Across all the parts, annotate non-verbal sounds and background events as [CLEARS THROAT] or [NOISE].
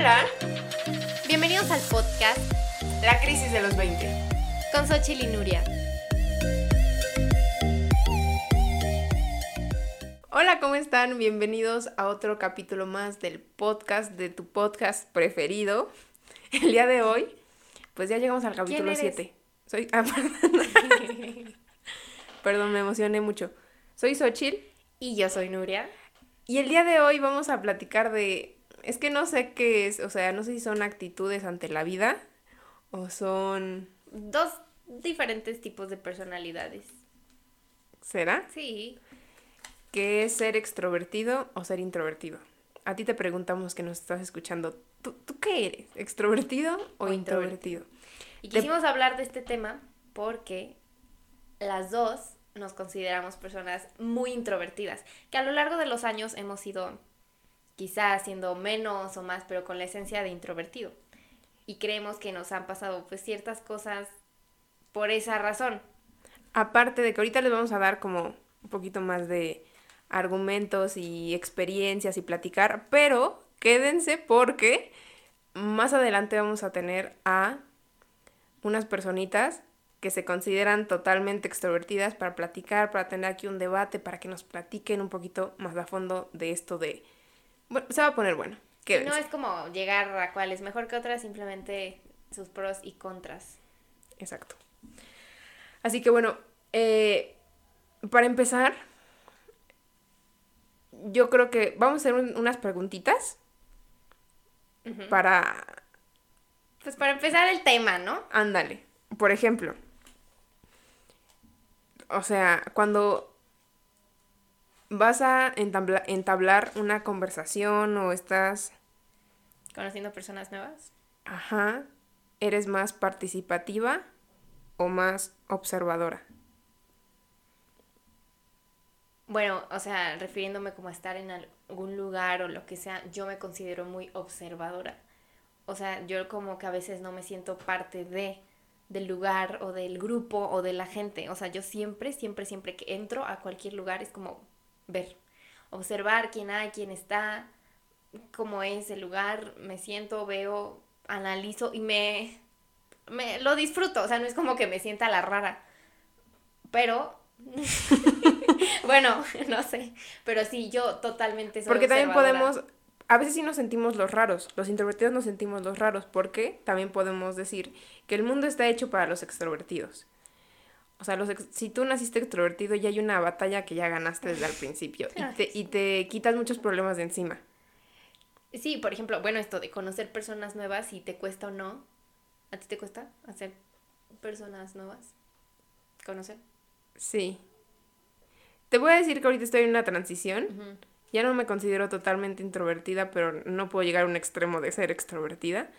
Hola, Bienvenidos al podcast la crisis de los 20. con Xochitl y Nuria. Hola, ¿cómo están? Bienvenidos a otro capítulo más del podcast de tu podcast preferido. El día de hoy, pues ya llegamos al capítulo eres? 7. Soy. ah, [LAUGHS] perdón. Perdón, me emocioné mucho. Soy Xochitl Y yo soy Nuria. y el día de hoy vamos a platicar de. Es que no sé qué es, o sea, no sé si son actitudes ante la vida o son. Dos diferentes tipos de personalidades. ¿Será? Sí. ¿Qué es ser extrovertido o ser introvertido? A ti te preguntamos que nos estás escuchando. ¿Tú, tú qué eres? ¿Extrovertido o, O introvertido? Y quisimos hablar de este tema porque las dos nos consideramos personas muy introvertidas, que a lo largo de los años hemos ido quizás siendo menos o más, pero con la esencia de introvertido. Y creemos que nos han pasado pues ciertas cosas por esa razón. Aparte de que ahorita les vamos a dar como un poquito más de argumentos y experiencias y platicar, pero quédense porque más adelante vamos a tener a unas personitas que se consideran totalmente extrovertidas para platicar, para tener aquí un debate, para que nos platiquen un poquito más a fondo de esto de... Bueno, se va a poner bueno. No es como llegar a cuál es mejor que otra, simplemente sus pros y contras. Exacto. Así que bueno, eh, para empezar, yo creo que vamos a hacer un- unas preguntitas para, Pues para empezar el tema, ¿no? ándale, por ejemplo, o sea, cuando vas a entabla- entablar una conversación o estás, Conociendo personas nuevas. ajá, eres más participativa o más observadora. Bueno, o sea, refiriéndome como a estar en algún lugar o lo que sea, yo me considero muy observadora. O sea, yo como que a veces no me siento parte de del lugar o del grupo o de la gente. O sea, yo siempre, siempre, siempre que entro a cualquier lugar es como ver, observar quién hay, quién está, cómo es el lugar, me siento, veo, analizo y me, me lo disfruto. O sea, no es como que me sienta la rara. Pero [LAUGHS] bueno, no sé, pero sí, yo totalmente soy Porque también podemos, a veces sí nos sentimos los raros, los introvertidos nos sentimos los raros, porque también podemos decir que el mundo está hecho para los extrovertidos. O sea, los ex- si tú naciste extrovertido, ya hay una batalla que ya ganaste desde el principio y te, y te quitas muchos problemas de encima. Sí, por ejemplo, bueno, esto de conocer personas nuevas, si te cuesta o no. ¿A ti te cuesta hacer personas nuevas? ¿Conocer? Sí. Te voy a decir que ahorita estoy en una transición. Ya no me considero totalmente introvertida, pero no puedo llegar a un extremo de ser extrovertida.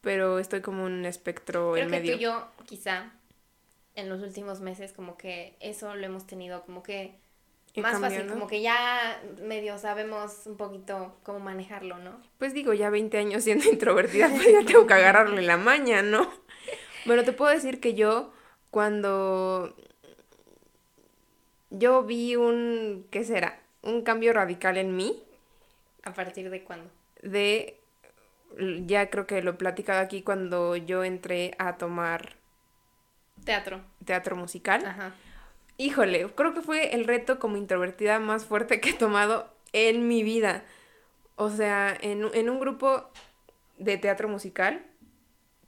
Pero estoy como un espectro Creo en que medio. tú y yo, quizá, en los últimos meses, como que eso lo hemos tenido como que más fácil, como que ya medio sabemos un poquito cómo manejarlo, ¿no? Pues digo, ya 20 años siendo [LAUGHS] introvertida, pues ya tengo que agarrarle la maña, ¿no? Bueno, te puedo decir que yo, cuando yo vi un, ¿qué será? Un cambio radical en mí, ¿A partir de cuándo? de, ya creo que lo he platicado aquí, cuando yo entré a tomar Teatro. teatro musical. Ajá. Híjole, creo que fue el reto como introvertida más fuerte que he tomado en mi vida. O sea, en, un- en un grupo de teatro musical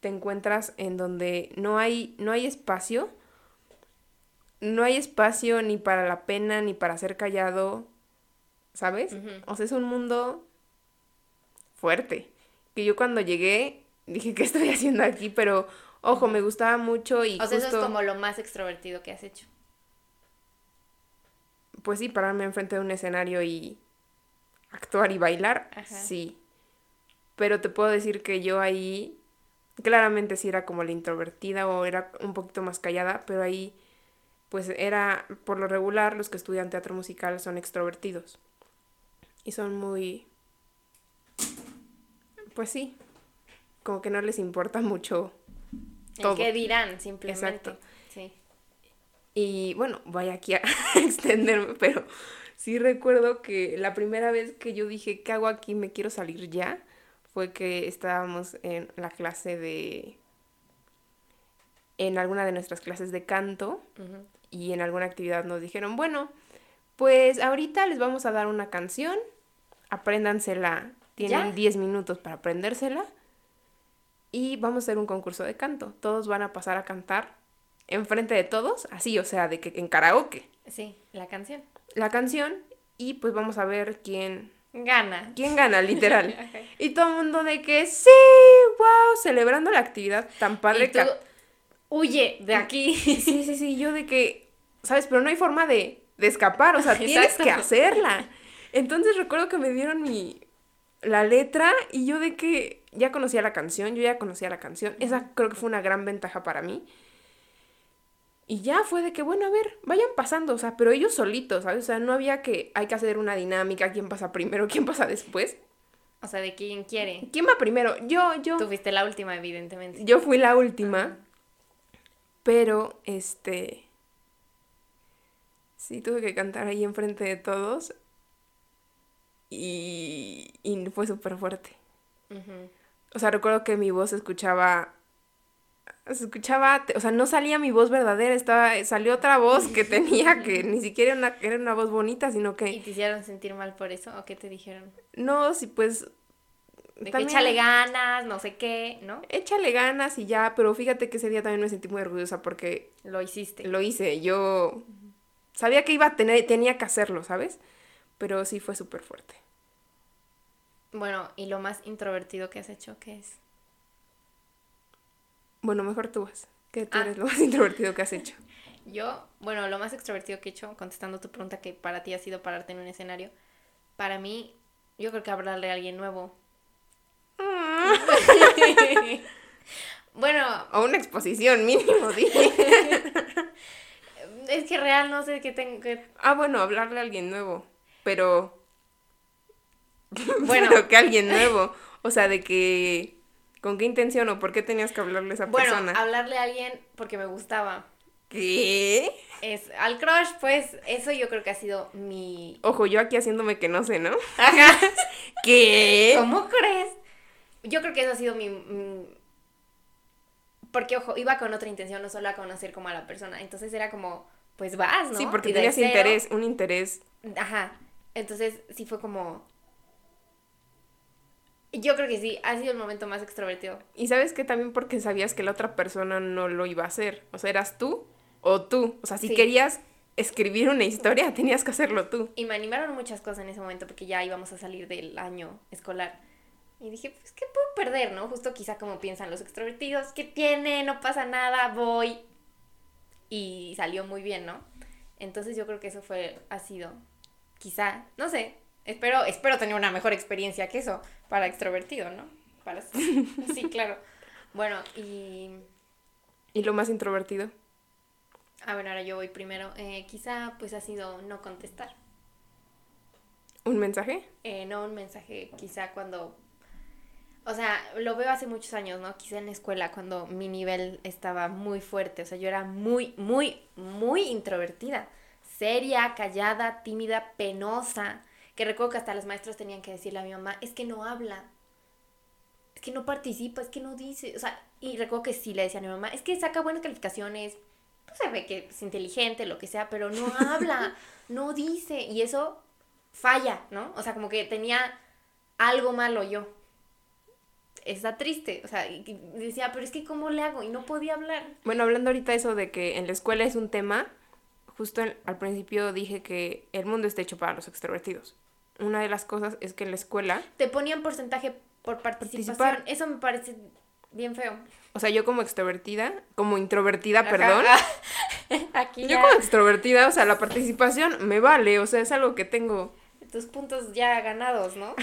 te encuentras en donde no hay, no hay espacio. No hay espacio ni para la pena ni para ser callado, ¿sabes? O sea, es un mundo fuerte. Que yo cuando llegué dije, [LAUGHS] ¿qué estoy haciendo aquí? Pero, ojo, me gustaba mucho y O sea, eso es como lo más extrovertido que has hecho. Pues sí, pararme enfrente de un escenario y actuar y bailar, Ajá. sí. Pero te puedo decir que yo ahí, claramente sí era como la introvertida o era un poquito más callada, pero ahí, pues era, por lo regular, los que estudian teatro musical son extrovertidos. Y son muy, pues sí, como que no les importa mucho todo. Que dirán, simplemente. Exacto. Sí. Y bueno, voy aquí a [LAUGHS] extenderme, pero sí recuerdo que la primera vez que yo dije, ¿qué hago aquí? Me quiero salir ya, fue que estábamos en la clase de... en alguna de nuestras clases de canto y en alguna actividad nos dijeron, bueno, pues ahorita les vamos a dar una canción, apréndansela, tienen ¿Ya? 10 minutos para aprendérsela y vamos a hacer un concurso de canto. Todos van a pasar a cantar enfrente de todos, así, o sea, de que en karaoke, Sí, la canción. la canción y pues vamos a ver quién Gana. quién gana, literal. [LAUGHS] Y todo el mundo de que sí, wow, celebrando la actividad tan padre Y tú, que huye de aquí. Sí, sí, sí, yo de que, ¿sabes? Pero no hay forma de, de escapar, o sea, [LAUGHS] tienes que hacerla. Entonces recuerdo que me dieron mi, la letra y yo de que ya conocía la canción, yo ya conocía la canción. Esa creo que fue una gran ventaja para mí. Y ya fue de que, bueno, a ver, vayan pasando, o sea, pero ellos solitos, ¿sabes? O sea, no había que, hay que hacer una dinámica, quién pasa primero, quién pasa después. O sea, de quién quiere. ¿Quién va primero? Yo, yo. Tú fuiste la última, evidentemente. Yo fui la última, pero este sí tuve que cantar ahí enfrente de todos y, y fue súper fuerte. Ujú. O sea, recuerdo que mi voz se escuchaba, se escuchaba, o sea, no salía mi voz verdadera, estaba, salió otra voz que tenía que ni siquiera era una, era una voz bonita, sino ¿Y que te hicieron sentir mal por eso? ¿O qué te dijeron? no, sí, pues De que échale ganas, no sé qué, ¿no? échale ganas y ya, pero fíjate que ese día también me sentí muy orgullosa porque Lo hiciste. lo hice. Yo sabía que iba a tener, tenía que hacerlo, ¿sabes? Pero sí fue súper fuerte. Bueno, ¿y lo más introvertido que has hecho qué es? Bueno, mejor tú vas. Que tú Ah. eres lo más [LAUGHS] introvertido que has hecho. [LAUGHS] Yo, bueno, lo más extrovertido que he hecho, contestando tu pregunta que para ti ha sido pararte en un escenario, para mí, yo creo que hablarle a alguien nuevo. [LAUGHS] bueno, O una exposición mínimo, dije. es que real no sé qué tengo que... ah, bueno, hablarle a alguien nuevo. Pero. [LAUGHS] Bueno. Pero que alguien nuevo. O sea, de que. ¿Con qué intención o por qué tenías que hablarle a esa Bueno, persona? hablarle a alguien porque me gustaba. ¿Qué? Es al crush, pues eso yo creo que ha sido mi... Ojo, yo aquí haciéndome que no sé, ¿no? Ajá. [LAUGHS] ¿Qué? ¿Cómo crees? Yo creo que eso ha sido mi... Porque, ojo, iba con otra intención, no solo a conocer como a la persona. Entonces era como, pues vas, ¿no? Sí, porque Y tenías cero- interés, un interés. Ajá. Entonces sí fue como... Yo creo que sí, ha sido el momento más extrovertido. Y sabes que también porque sabías que la otra persona no lo iba a hacer. O sea, eras tú o tú. O sea, si Sí. querías escribir una historia, tenías que hacerlo tú. Y me animaron muchas cosas en ese momento porque ya íbamos a salir del año escolar. Y dije, pues, ¿qué puedo perder, no? Justo quizá como piensan los extrovertidos, ¿qué tiene? No pasa nada, voy. Y salió muy bien, ¿no? Entonces yo creo que eso fue, ha sido, quizá, no sé, espero, espero tener una mejor experiencia que eso para extrovertido, ¿no? Para, [LAUGHS] sí, claro. Bueno, y... Y lo más introvertido. A ver, ahora yo voy primero. Eh, quizá pues ha sido no contestar. ¿Un mensaje? eh, no un mensaje, quizá cuando... O sea, lo veo hace muchos años, ¿no? Quizá en la escuela, cuando mi nivel estaba muy fuerte. O sea, yo era muy, muy, muy introvertida. Seria, callada, tímida, penosa. Que recuerdo que hasta los maestros tenían que decirle a mi mamá, es que no habla. Es que no participa, es que no dice. O sea, y recuerdo que sí le decía a mi mamá, es que saca buenas calificaciones. Pues se ve que es inteligente, lo que sea, pero no [LAUGHS] habla, no dice. Y eso falla, ¿no? O sea, como que tenía algo malo yo. Está triste, o sea, decía, pero es que ¿cómo le hago? Y no podía hablar. Bueno, hablando ahorita eso de que en la escuela es un tema, justo al principio dije que el mundo está hecho para los extrovertidos. Una de las cosas es que en la escuela, Te ponían porcentaje por participación. Participar. Eso me parece bien feo. o sea, yo como extrovertida, como introvertida, Ajá. perdón, [LAUGHS] Aquí yo como extrovertida, o sea, la participación me vale, o sea, es algo que tengo, tus puntos ya ganados, ¿no?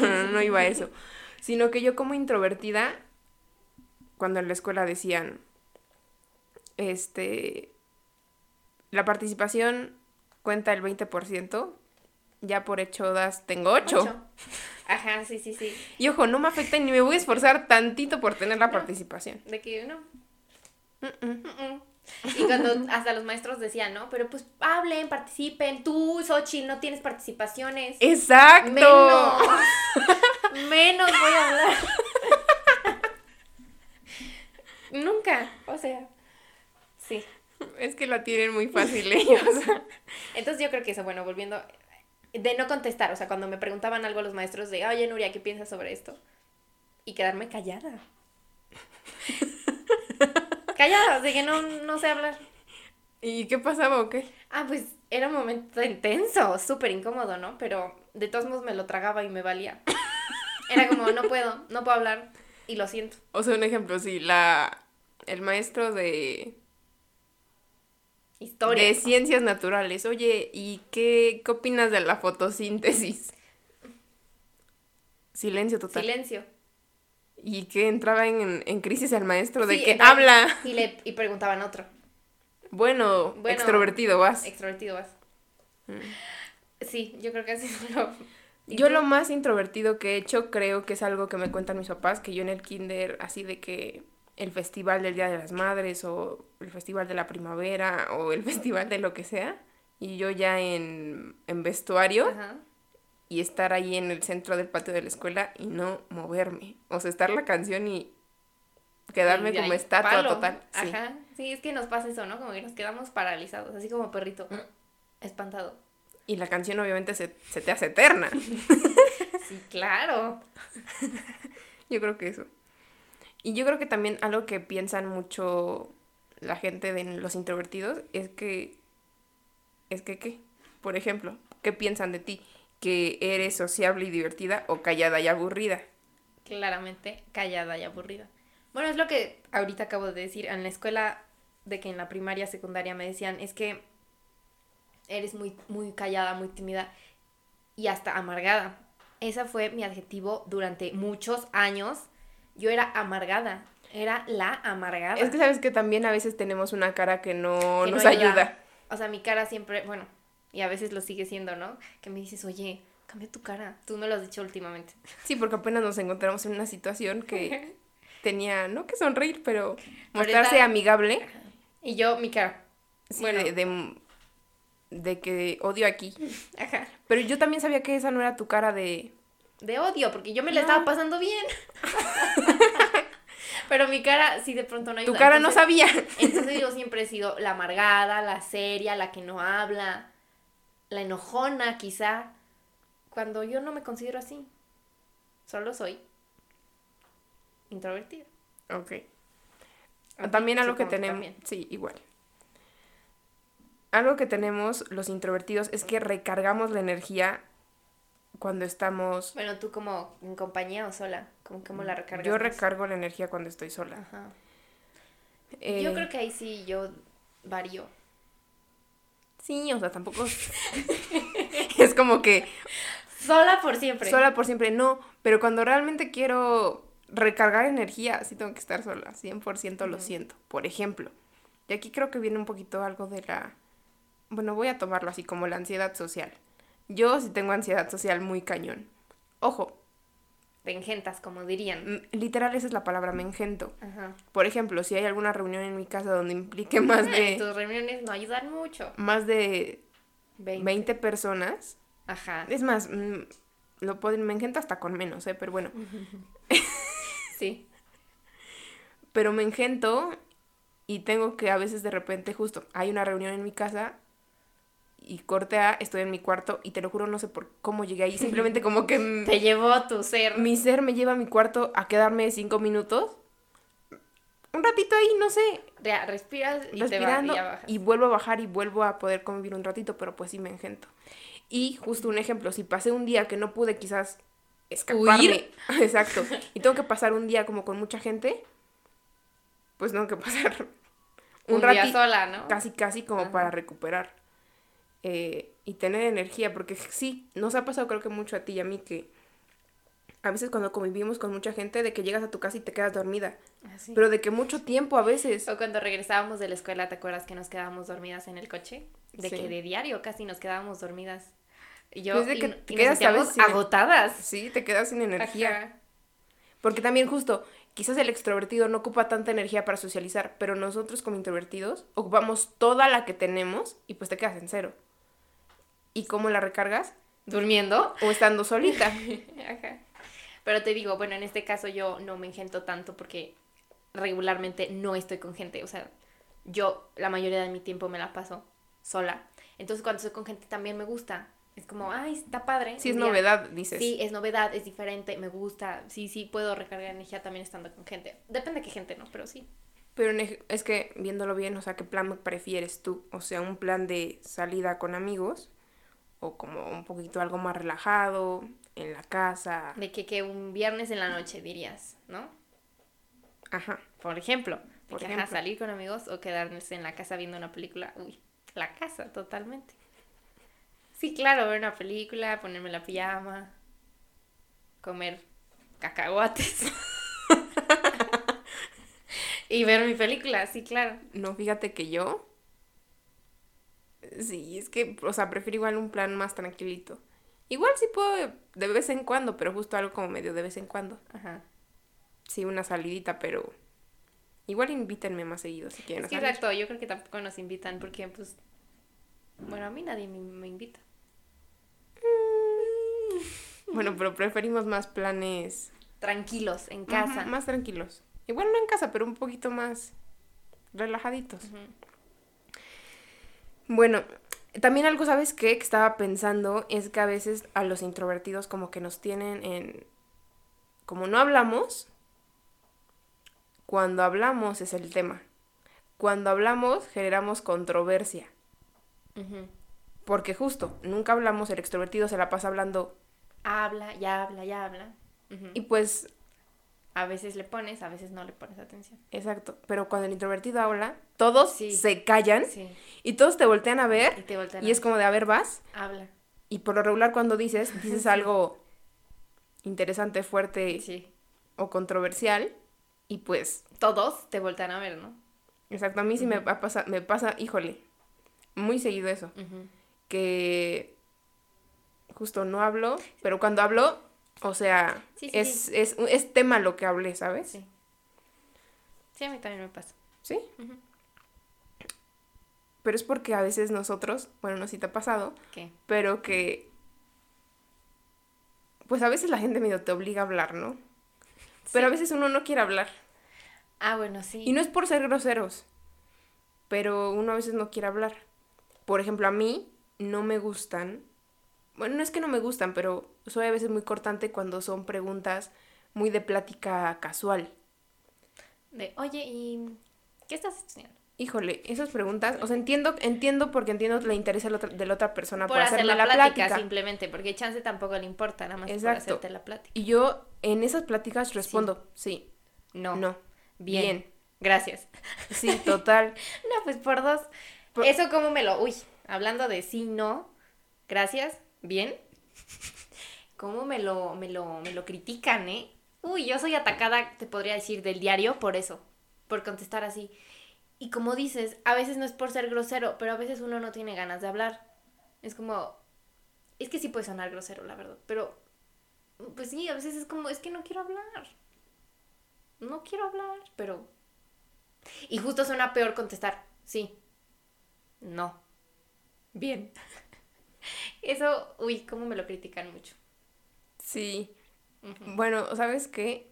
no, [LAUGHS] no iba a eso, [LAUGHS] sino que yo como introvertida, cuando en la escuela decían, este, la participación cuenta el 20%, ya por hecho das, tengo 8. Ocho. Ajá, sí, sí, sí. Y ojo, no me afecta ni me voy a esforzar tantito por tener la participación. De que no. Mm, mm. Y cuando hasta los maestros decían, ¿no? Pero pues hablen, participen. Tú, Xochitl, no tienes participaciones. Exacto. Menos. [LAUGHS] menos voy a hablar. Nunca, o sea, sí. Es que la tienen muy fácil [LAUGHS] ellos. Entonces yo creo que eso, bueno, volviendo, de no contestar, o sea, cuando me preguntaban algo los maestros de, oye, Nuria, ¿qué piensas sobre esto? Y quedarme callada. [LAUGHS] callada, de que no, no sé hablar. ¿Y qué pasaba o qué? Ah, pues era un momento intenso, súper incómodo, ¿no? Pero de todos modos me lo tragaba y me valía. Era como, no puedo, no puedo hablar y lo siento. O sea, un ejemplo, sí, la el maestro de Historia. de ciencias naturales. Oye, ¿y qué, qué opinas de la fotosíntesis? Silencio total. Silencio. Y que entraba en, en crisis el maestro de Sí, que entraba- habla. Y, le, y preguntaban otro. Bueno, Bueno, extrovertido vas. Extrovertido vas. Sí, yo creo que así es lo... ¿Y Yo lo más introvertido que he hecho creo que es algo que me cuentan mis papás, que yo en el kinder, así de que el festival del Día de las Madres o el festival de la primavera [LAUGHS] o el festival de lo que sea, y yo ya en, en vestuario Ajá. y estar ahí en el centro del patio de la escuela y no moverme. O sea, estar la canción y quedarme como estatua palo. total. Sí. Ajá. Sí, es que nos pasa eso, ¿no? Como que nos quedamos paralizados, así como perrito. [CLEARS THROAT] Espantado. Y la canción obviamente se, se te hace eterna. [LAUGHS] Sí, claro. [LAUGHS] Yo creo que eso. Y yo creo que también algo que piensan mucho la gente de los introvertidos es que es que qué, por ejemplo, ¿qué piensan de ti? Que eres sociable y divertida o callada y aburrida. Claramente callada y aburrida. Bueno, es lo que ahorita acabo de decir. En la escuela, de que en la primaria, secundaria me decían, es que eres muy, muy callada, muy tímida y hasta amargada. Ese fue mi adjetivo durante muchos años. Yo era amargada. Era la amargada. Es que sabes que también a veces tenemos una cara que no que no nos ayuda. O sea, mi cara siempre, bueno, y a veces lo sigue siendo, ¿no? Que me dices, oye, cambia tu cara. Tú me lo has dicho últimamente. Sí, porque apenas nos encontramos en una situación que [LAUGHS] tenía, no que sonreír, pero mostrarse amigable. Y yo, mi cara. Sí, Bueno. de, de, de que odio aquí. Ajá. Pero yo también sabía que esa no era tu cara de... De odio, porque yo me la No. estaba pasando bien. [LAUGHS] Pero mi cara sí de pronto no ayuda. Tu cara no sabía. Entonces yo siempre he sido la amargada, la seria, la que no habla, la enojona quizá, cuando yo no me considero así. Solo soy introvertida. Ok. También algo que supongo, tenemos... también. Sí, igual. Algo que tenemos los introvertidos es que recargamos la energía cuando estamos... Bueno, tú como en compañía o sola, como cómo la recargas. Yo recargo la energía cuando estoy sola. Ajá. Eh, Yo creo que ahí sí yo varío. Sí, o sea, tampoco... es [LAUGHS] como que Sola por siempre. sola por siempre, no. Pero cuando realmente quiero recargar energía, sí tengo que estar sola. 100% lo siento. Por ejemplo. Y aquí creo que viene un poquito algo de la... Bueno, voy a tomarlo así como la ansiedad social. Yo sí tengo ansiedad social muy cañón. Ojo, Te engentas, como dirían. literal esa es la palabra, me engento. Ajá. Por ejemplo, si hay alguna reunión en mi casa donde implique más de... [LAUGHS] Tus reuniones no ayudan mucho. más de 20. 20 personas. Ajá. Es más, lo pueden, me engento hasta con menos, ¿eh? Pero bueno. [LAUGHS] Sí. Pero me engento y tengo que a veces de repente justo hay una reunión en mi casa y corte A, estoy en mi cuarto y te lo juro no sé por cómo llegué ahí, simplemente [LAUGHS] como que Te llevó tu ser. mi ser me lleva a mi cuarto a quedarme cinco minutos, un ratito ahí, no sé, Ya, respiras y respirando te va, y vuelvo a bajar y vuelvo a poder convivir un ratito, pero pues sí me engento. Y justo un ejemplo, si pasé un día que no pude quizás escaparme, ¿Huir? [LAUGHS] exacto, y tengo que pasar un día como con mucha gente, pues tengo que pasar un, un, día sola, ¿no? casi casi como Ajá. para recuperar eh, y tener energía, porque sí, nos ha pasado creo que mucho a ti y a mí que a veces cuando convivimos con mucha gente, de que llegas a tu casa y te quedas dormida, Así. pero de que mucho tiempo a veces. O cuando regresábamos de la escuela, ¿te acuerdas que nos quedábamos dormidas en el coche? De Sí. que de diario casi nos quedábamos dormidas. Y yo Pues de y- que y te nos quedas a sentíamos veces sin- agotadas. Sí, te quedas sin energía. Ajá. Porque también justo, quizás el extrovertido no ocupa tanta energía para socializar, pero nosotros como introvertidos ocupamos toda la que tenemos y pues te quedas en cero. ¿Y cómo la recargas? Durmiendo. O estando solita. [LAUGHS] Ajá. Pero te digo, bueno, en este caso yo no me engento tanto porque regularmente no estoy con gente. O sea, yo la mayoría de mi tiempo me la paso sola. Entonces cuando estoy con gente también me gusta. Es como, ay, está padre. Sí, es día. novedad, dices. Sí, es novedad, es diferente, me gusta. Sí, sí, puedo recargar energía también estando con gente. Depende de qué gente, ¿no? Pero sí. Pero ej- es que viéndolo bien, o sea, ¿qué plan prefieres tú? O sea, un plan de salida con amigos o como un poquito algo más relajado en la casa. De que, que un viernes en la noche dirías, ¿no? Ajá. Por ejemplo. Por ajá, ejemplo. salir con amigos o quedarse en la casa viendo una película. Uy, la casa, totalmente. Sí, claro, ver una película, ponerme la pijama, comer cacahuates. [LAUGHS] [LAUGHS] y ver mi película, sí, claro. No, fíjate que yo. Sí, es que, o sea, prefiero igual un plan más tranquilito. Igual sí puedo de vez en cuando, pero justo algo como medio de vez en cuando. Ajá. Sí, una salidita, pero igual invítenme más seguido si quieren Es que exacto, yo creo que tampoco nos invitan porque, pues, bueno, a mí nadie me, me invita. Bueno, pero preferimos más planes Tranquilos, en casa. Más tranquilos. Igual no en casa, pero un poquito más relajaditos. Ujú. Bueno, también algo, ¿sabes qué? Que estaba pensando es que a veces a los introvertidos como que nos tienen en... Como no hablamos, cuando hablamos es el tema. Cuando hablamos generamos controversia. Porque justo, nunca hablamos, el extrovertido se la pasa hablando. Habla, ya habla, ya habla. Y pues, A veces le pones, a veces no le pones atención. exacto. Pero cuando el introvertido habla, todos Sí. se callan Sí. y todos te voltean a Y ver. te voltean Y a es como de, a ver, vas. Habla. Y por lo regular cuando dices, [LAUGHS] dices algo interesante, fuerte o controversial. Y pues, Todos te voltean a ver, ¿no? exacto, a mí sí me, va a pasar- me pasa, híjole, muy seguido eso. Que justo no hablo, pero cuando hablo, o sea, Sí, sí, es, sí. Es, es tema lo que hablé, ¿sabes? Sí. Sí, a mí también me pasa. ¿Sí? Pero es porque a veces nosotros, bueno, no sé si te ha pasado, ¿Qué? pero que, pues a veces la gente medio te obliga a hablar, ¿no? Pero a veces uno no quiere hablar. Ah, bueno, sí. Y no es por ser groseros, pero uno a veces no quiere hablar. Por ejemplo, a mí no me gustan, bueno, no es que no me gustan, pero soy a veces muy cortante cuando son preguntas muy de plática casual. De, oye, ¿y qué estás estudiando? Híjole, esas preguntas, o sea, entiendo, entiendo porque entiendo la interés de la otra, de la otra persona por, Por hacer hacerme la, la plática, plática. simplemente, porque chance tampoco le importa, nada más por Exacto. hacerte la plática. Y yo en esas pláticas respondo, sí, No. no, Bien. bien. Gracias. sí, total. [LAUGHS] No, pues por dos. Por- Eso como me lo... Uy, hablando de sí, no, gracias, bien. ¿Cómo me lo, me lo, me lo critican, eh? Uy, yo soy atacada, te podría decir, del diario por eso, por contestar así. Y como dices, a veces no es por ser grosero, pero a veces uno no tiene ganas de hablar. Es como... Es que sí puede sonar grosero, la verdad, pero... Pues sí, a veces es como, es que no quiero hablar. No quiero hablar, pero... Y justo suena peor contestar, sí. No. Bien. [LAUGHS] Eso, uy, cómo me lo critican mucho. Sí. Bueno, ¿sabes qué?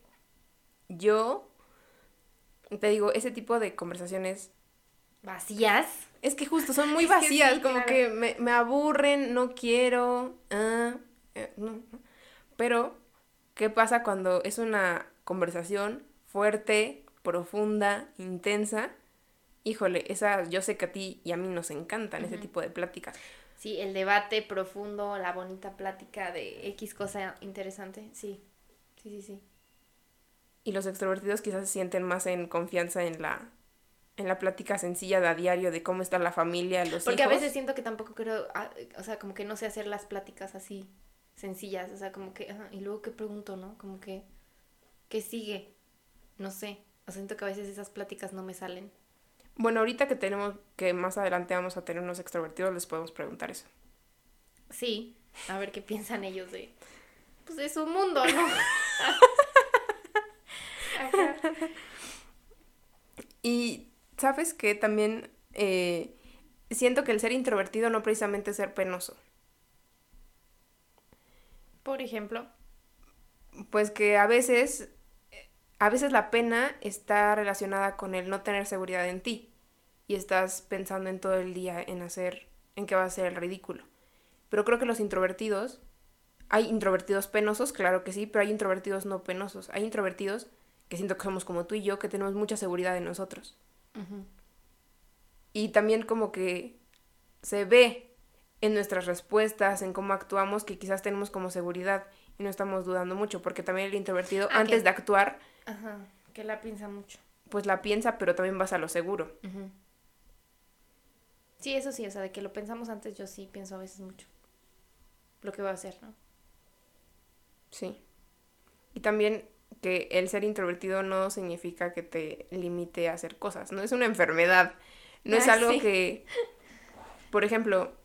Yo te digo, ese tipo de conversaciones ¿Vacías? es que justo son muy [LAUGHS] que vacías, sí, como claro. que me, me aburren, no quiero. ah, eh, no, no. Pero, ¿qué pasa cuando es una conversación fuerte, profunda, intensa? Híjole, esa yo sé que a ti y a mí nos encantan ese tipo de pláticas. Sí, el debate profundo, la bonita plática de X cosa interesante. Sí, sí, sí, sí. Y los extrovertidos quizás se sienten más en confianza en la, en la plática sencilla de a diario de cómo está la familia, los Porque a hijos. veces siento que tampoco creo, ah, o sea, como que no sé hacer las pláticas así sencillas, o sea, como que, ajá, y luego qué pregunto, ¿no? Como que, ¿qué sigue? No sé, o sea, siento que a veces esas pláticas no me salen. Bueno, ahorita que tenemos, que más adelante vamos a tener unos extrovertidos, les podemos preguntar eso. Sí, a ver qué piensan ellos de, pues de su mundo, ¿no? Ajá. [LAUGHS] Y sabes que también eh, siento que el ser introvertido no precisamente es ser penoso. Por ejemplo, pues que a veces, a veces la pena está relacionada con el no tener seguridad en ti y estás pensando en todo el día en hacer, en qué va a ser el ridículo. Pero creo que los introvertidos, hay introvertidos penosos, claro que sí, pero hay introvertidos no penosos. Hay introvertidos que siento que somos como tú y yo, que tenemos mucha seguridad en nosotros. Y también como que se ve en nuestras respuestas, en cómo actuamos, que quizás tenemos como seguridad y no estamos dudando mucho, porque también el introvertido, Ah, antes que- de actuar, Ajá, que la piensa mucho. pues la piensa, pero también vas a lo seguro. Sí, eso sí, o sea, de que lo pensamos antes, yo sí pienso a veces mucho. Lo que voy a hacer, ¿no? Sí. Y también que el ser introvertido no significa que te limite a hacer cosas, no es una enfermedad, no es algo sí. que, por ejemplo,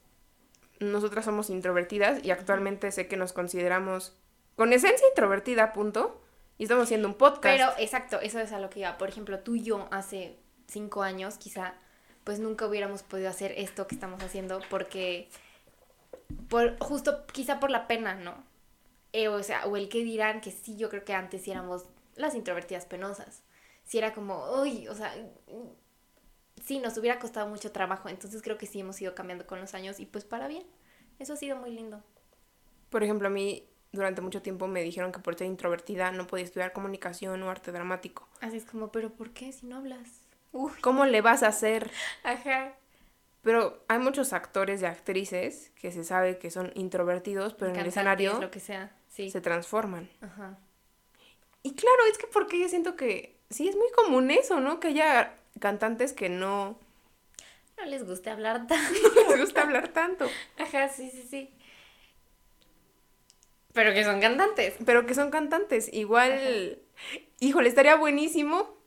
nosotras somos introvertidas y actualmente sé que nos consideramos con esencia introvertida, punto, y estamos haciendo un podcast. Pero, exacto, eso es a lo que iba. Por ejemplo, tú y yo hace cinco años, quizá, pues nunca hubiéramos podido hacer esto que estamos haciendo porque, por, justo quizá por la pena, ¿no? Eh, o sea, o el que dirán que sí, yo creo que antes sí éramos las introvertidas penosas. Si era como, uy, o sea, sí, nos hubiera costado mucho trabajo. Entonces creo que sí hemos ido cambiando con los años y pues para bien. Eso ha sido muy lindo. Por ejemplo, a mí durante mucho tiempo me dijeron que por ser introvertida no podía estudiar comunicación o arte dramático. Así es como, pero ¿por qué si no hablas? Uy. ¿Cómo le vas a hacer? Ajá. Pero hay muchos actores y actrices que se sabe que son introvertidos, pero en el escenario lo que sea. Sí. se transforman. Ajá. Y claro, es que porque yo siento que sí es muy común eso, ¿no? Que haya cantantes que no No les gusta hablar tanto. [LAUGHS] les gusta hablar tanto, Ajá, sí, sí, sí. Pero que son cantantes. pero que son cantantes. Igual, híjole, estaría buenísimo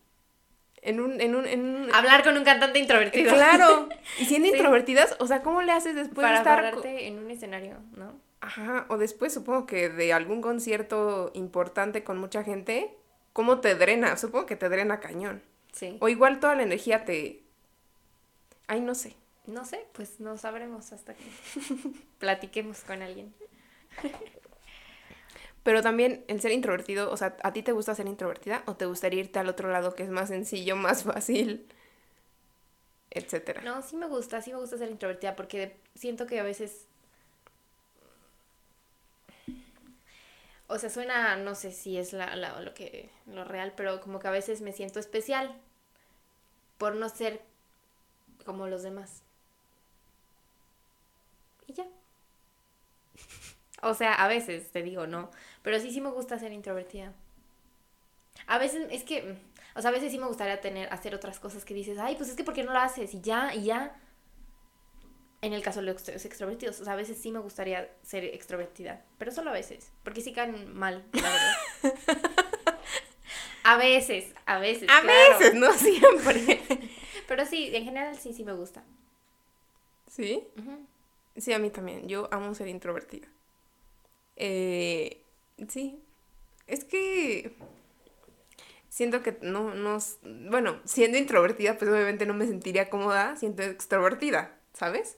en un, en un, en un... Hablar con un cantante introvertido. Claro. [LAUGHS] Y siendo Sí. introvertidas, o sea, ¿cómo le haces después Para de estar... en un escenario, ¿no? Ajá, o después supongo que de algún concierto importante con mucha gente, ¿cómo te drena? Supongo que te drena cañón. Sí. O igual toda la energía te... Ay, no sé. No sé, pues no sabremos hasta que [LAUGHS] platiquemos con alguien. [LAUGHS] Pero también el ser introvertido, o sea, ¿a ti te gusta ser introvertida o te gustaría irte al otro lado que es más sencillo, [LAUGHS] más fácil, etcétera? No, sí me gusta, sí me gusta ser introvertida porque siento que a veces... O sea, suena, no sé si es la, la- lo que lo real, pero como que a veces me siento especial por no ser como los demás. Y ya. [LAUGHS] O sea, a veces te digo, no, pero sí sí me gusta ser introvertida. A veces es que, o sea, a veces sí me gustaría tener, hacer otras cosas que dices, ay, pues es que ¿por qué no lo haces? Y ya, y ya. En el caso de los extro- extrovertidos, o sea, a veces sí me gustaría ser extrovertida, pero solo a veces, porque sí caen mal, la verdad. [LAUGHS] a veces, a veces. A claro. veces, no siempre. [LAUGHS] Pero sí, en general sí, sí me gusta. ¿Sí? Sí, a mí también. Yo amo ser introvertida. Eh, sí. Es que siento que no, no, bueno, siendo introvertida, pues obviamente no me sentiría cómoda siendo extrovertida, ¿sabes?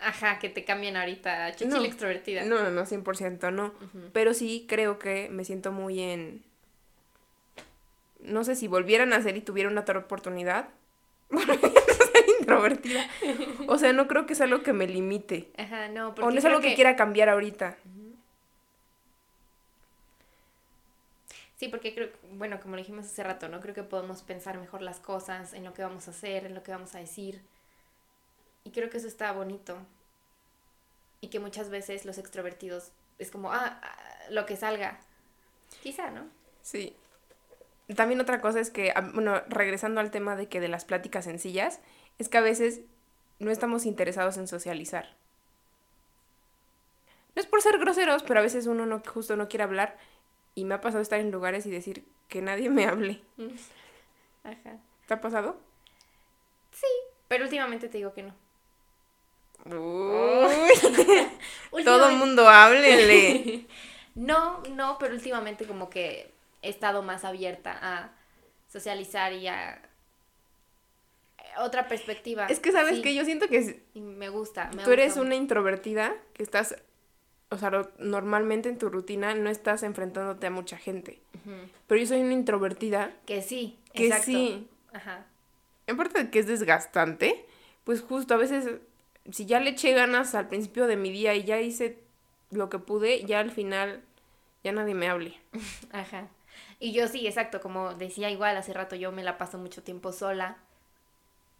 Ajá, que te cambien ahorita, chichil No. extrovertida. No, no, no, 100% no. Pero sí creo que me siento muy en... No sé si volvieran a hacer y tuviera una otra oportunidad. [LAUGHS] a introvertida. O sea, no creo que es algo que me limite. Ajá, no, porque O no es algo que... quiera cambiar ahorita. Sí, porque creo, bueno, como lo dijimos hace rato, ¿no? Creo que podemos pensar mejor las cosas, en lo que vamos a hacer, en lo que vamos a decir. Y creo que eso está bonito. Y que muchas veces los extrovertidos es como, ah, ah, lo que salga. Quizá, ¿no? Sí. También otra cosa es que, bueno, regresando al tema de que de las pláticas sencillas, es que a veces no estamos interesados en socializar. No es por ser groseros, pero a veces uno no, justo no quiere hablar y me ha pasado estar en lugares y decir que nadie me hable. [LAUGHS] Ajá. ¿Te ha pasado? Pero últimamente te digo que no. Uy, [LAUGHS] todo mundo háblele. [LAUGHS] No, no, pero últimamente como que he estado más abierta a socializar y a otra perspectiva. Es que sabes Sí, que yo siento que y me gusta. me tú eres una introvertida que estás, o sea, lo- normalmente en tu rutina no estás enfrentándote a mucha gente. Pero yo soy una introvertida Que sí, que exacto. sí, Ajá. en parte de que es desgastante, pues justo a veces, si ya le eché ganas al principio de mi día y ya hice lo que pude, ya al final ya nadie me hable. [LAUGHS] Ajá. Y yo sí, exacto, como decía igual hace rato, yo me la paso mucho tiempo sola.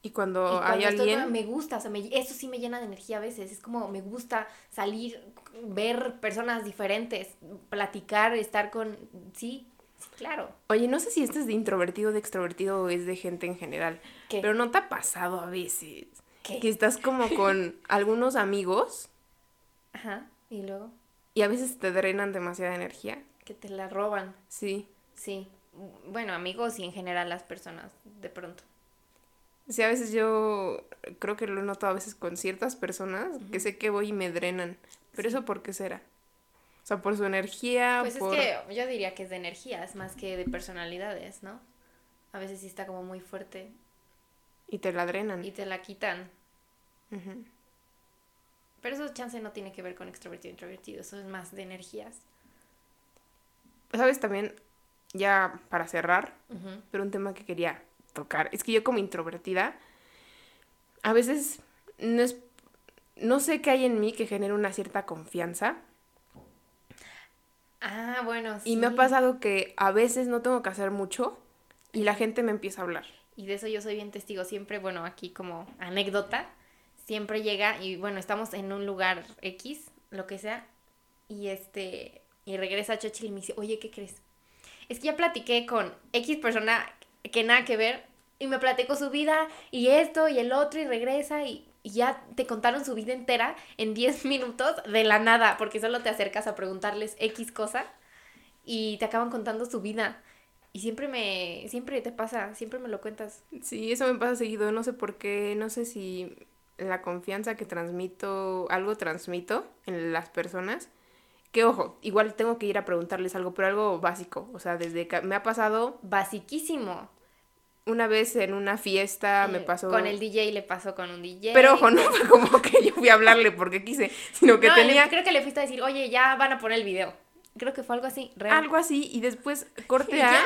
Y cuando, y cuando hay alguien... me gusta, o sea, me- eso sí me llena de energía a veces. Es como me gusta salir, ver personas diferentes, platicar, estar con... Sí, sí, claro. Oye, no sé si este es de introvertido, de extrovertido o es de gente en general. ¿Qué? Pero no te ha pasado a veces ¿Qué? que estás como con [LAUGHS] algunos amigos Ajá. Y luego, y a veces te drenan demasiada energía. que te la roban. Sí. Sí. Bueno, amigos y en general las personas, de pronto. Sí, a veces yo creo que lo noto a veces con ciertas personas que sé que voy y me drenan. Pero eso por qué será? O sea, por su energía, Pues por... es que yo diría que es de energías más que de personalidades, ¿no? A veces sí está como muy fuerte Y te la drenan. y te la quitan. Pero eso chance no tiene que ver con extrovertido e introvertido, eso es más de energías. ¿Sabes también? Ya para cerrar, pero un tema que quería tocar. Es que yo como introvertida, a veces no es... No sé qué hay en mí que genere una cierta confianza. Ah, bueno, sí. Y me ha pasado que a veces no tengo que hacer mucho y la gente me empieza a hablar. Y de eso yo soy bien testigo. Siempre, bueno, aquí como anécdota, siempre llega y bueno, estamos en un lugar X, lo que sea, y este, y regresa Chochil y me dice, oye, ¿qué crees? Es que ya platiqué con X persona que nada que ver, y me platicó su vida, y esto, y el otro, y regresa, y, y ya te contaron su vida entera en 10 [LAUGHS] minutos de la nada, porque solo te acercas a preguntarles X cosa, y te acaban contando su vida. Y siempre me, siempre te pasa, siempre me lo cuentas. Sí, eso me pasa seguido. No sé por qué, no sé si la confianza que transmito, algo transmito en las personas. Que ojo, igual tengo que ir a preguntarles algo, pero algo básico. O sea, desde que me ha pasado Basiquísimo. Una vez en una fiesta, me Eh, pasó. Con el DJ le pasó con un DJ. Pero ojo, no fue como que yo fui a hablarle porque quise, sino que No, le- tenía creo que le fuiste a decir, oye, ya van a poner el video. Creo que fue algo así, real. algo así y después corte [LAUGHS] a. ya.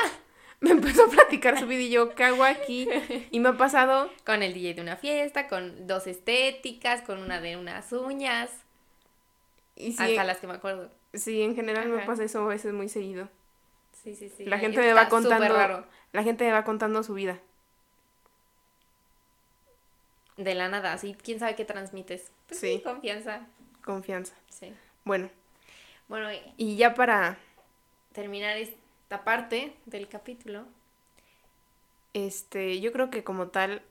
Me empezó a platicar su vida y yo, ¿qué hago aquí? [LAUGHS] Y me ha pasado Con el DJ de una fiesta, con dos estéticas, con una de unas uñas. y sí, Hasta las que me acuerdo. sí, en general me pasa eso a veces muy seguido. Sí, sí, sí. La gente me va contando, raro. La gente me va contando su vida. De la nada, así, quién sabe qué transmites. Pues Sí. sí, confianza. Confianza. Sí. Bueno, Bueno, y y ya para terminar esta parte del capítulo. este, yo creo que como tal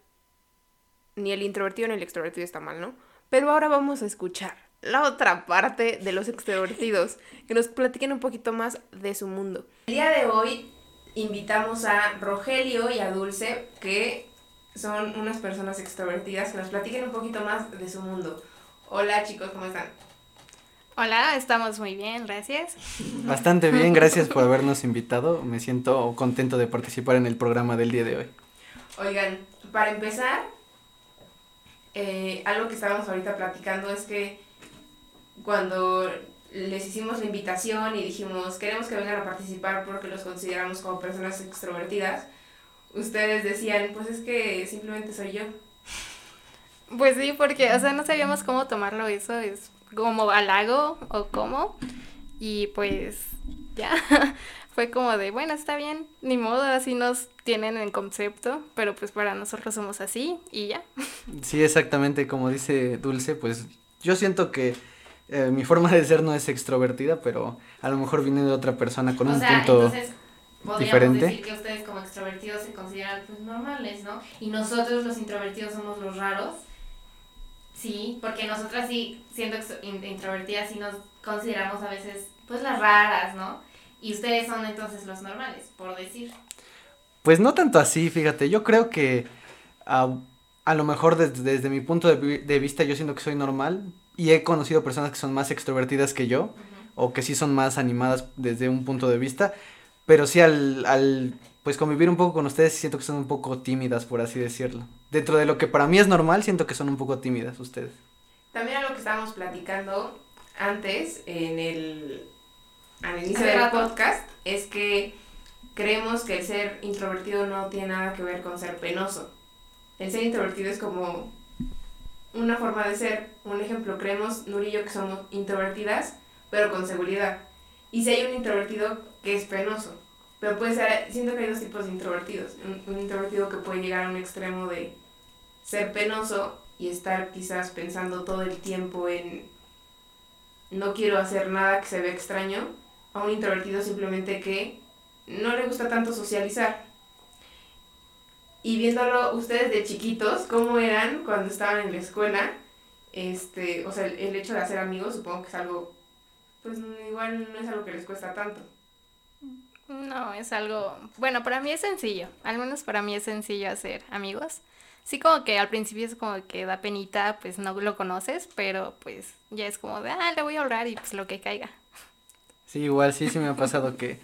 ni el introvertido ni el extrovertido está mal, ¿no? Pero ahora vamos a escuchar la otra parte de los extrovertidos, [LAUGHS] que nos platiquen un poquito más de su mundo. El día de hoy invitamos a Rogelio y a Dulce, que son unas personas extrovertidas, que nos platiquen un poquito más de su mundo. Hola chicos, ¿cómo están? Hola, estamos muy bien, gracias. Bastante bien, [LAUGHS] gracias por habernos invitado. Me siento contento de participar en el programa del día de hoy. Oigan, para empezar, eh, algo que estábamos ahorita platicando es que cuando les hicimos la invitación y dijimos queremos que vengan a participar porque los consideramos como personas extrovertidas, ustedes decían, pues es que simplemente soy yo. Pues sí, porque, o sea, no sabíamos cómo tomarlo eso, es como halago o cómo. Y pues ya, [LAUGHS] fue como de, bueno, está bien, ni modo, así nos tienen en concepto, pero pues para nosotros somos así y ya. [LAUGHS] Sí, exactamente, como dice Dulce, pues yo siento que eh, mi forma de ser no es extrovertida, pero a lo mejor viene de otra persona con o un sea, punto entonces diferente. decir que ustedes como extrovertidos se consideran pues normales, ¿no? Y nosotros los introvertidos somos los raros. Sí, porque nosotras sí, siendo introvertidas, sí nos consideramos a veces pues las raras, ¿no? Y ustedes son entonces los normales, por decir. Pues no tanto así, fíjate, yo creo que ah, a lo mejor desde, desde mi punto de, de vista yo siento que soy normal y he conocido personas que son más extrovertidas que yo o que sí son más animadas desde un punto de vista, pero sí al, al pues convivir un poco con ustedes siento que son un poco tímidas, por así decirlo. Dentro de lo que para mí es normal, siento que son un poco tímidas ustedes. También algo que estábamos platicando antes, en el, al inicio del rato. podcast, es que creemos que el ser introvertido no tiene nada que ver con ser penoso. El ser introvertido es como una forma de ser. Un ejemplo, creemos, Nuri y yo, que somos introvertidas, pero con seguridad. Y si hay un introvertido que es penoso, pero puede ser, siento que hay dos tipos de introvertidos. Un, un introvertido que puede llegar a un extremo de ser penoso y estar quizás pensando todo el tiempo en no quiero hacer nada que se vea extraño, a un introvertido simplemente que no le gusta tanto socializar. Y viéndolo ustedes de chiquitos, cómo eran cuando estaban en la escuela, este, o sea, el, el hecho de hacer amigos supongo que es algo, pues igual no es algo que les cuesta tanto. No, es algo, bueno, para mí es sencillo, al menos para mí es sencillo hacer amigos. Sí, como que al principio es como que da penita, pues no lo conoces, pero pues ya es como de, ah, le voy a hablar y pues lo que caiga. Sí, igual sí, sí me ha pasado que,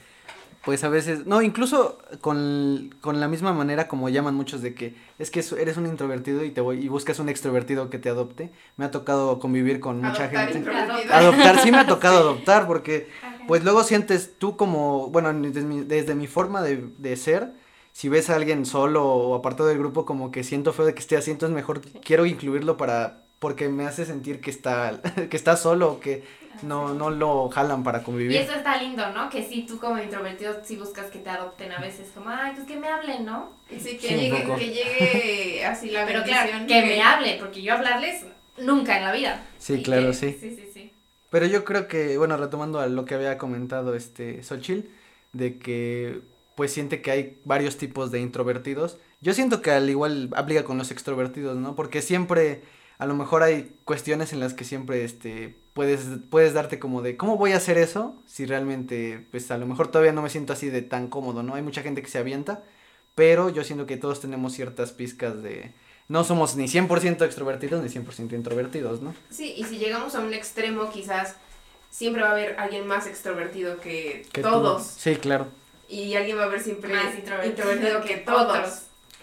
pues a veces, no, incluso con, con la misma manera como llaman muchos de que es que eres un introvertido y te voy y buscas un extrovertido que te adopte. Me ha tocado convivir con mucha Adoptar gente. Adoptar, sí me ha tocado [LAUGHS] adoptar porque pues luego sientes tú como, bueno, desde mi, desde mi forma de, de ser, si ves a alguien solo o apartado del grupo como que siento feo de que esté así, entonces mejor quiero incluirlo para porque me hace sentir que está [LAUGHS] que está solo o que no no lo jalan para Y convivir. eso está lindo, ¿no? Que sí, tú como introvertido sí buscas que te adopten a veces, como, ay, pues que me hablen, ¿no? Sí, que, Sí, llegue, que llegue así la Pero bendición. claro, que me hable, porque yo hablarles nunca en la vida. Sí, Y claro, que- sí. Sí, sí, sí. Pero yo creo que, bueno, retomando a lo que había comentado este Xochitl, de que pues siente que hay varios tipos de introvertidos. Yo siento que al igual aplica con los extrovertidos, ¿no? Porque siempre, a lo mejor hay cuestiones en las que siempre, este, puedes, puedes darte como de, ¿cómo voy a hacer eso? Si realmente, pues a lo mejor todavía no me siento así de tan cómodo, ¿no? Hay mucha gente que se avienta, pero yo siento que todos tenemos ciertas pizcas de, no somos ni 100% extrovertidos ni 100% introvertidos, ¿no? Sí, y si llegamos a un extremo, quizás siempre va a haber alguien más extrovertido que, Que tú. todos. Sí, claro. Y alguien va a haber siempre Más introvertido, introvertido que, que todos. otros.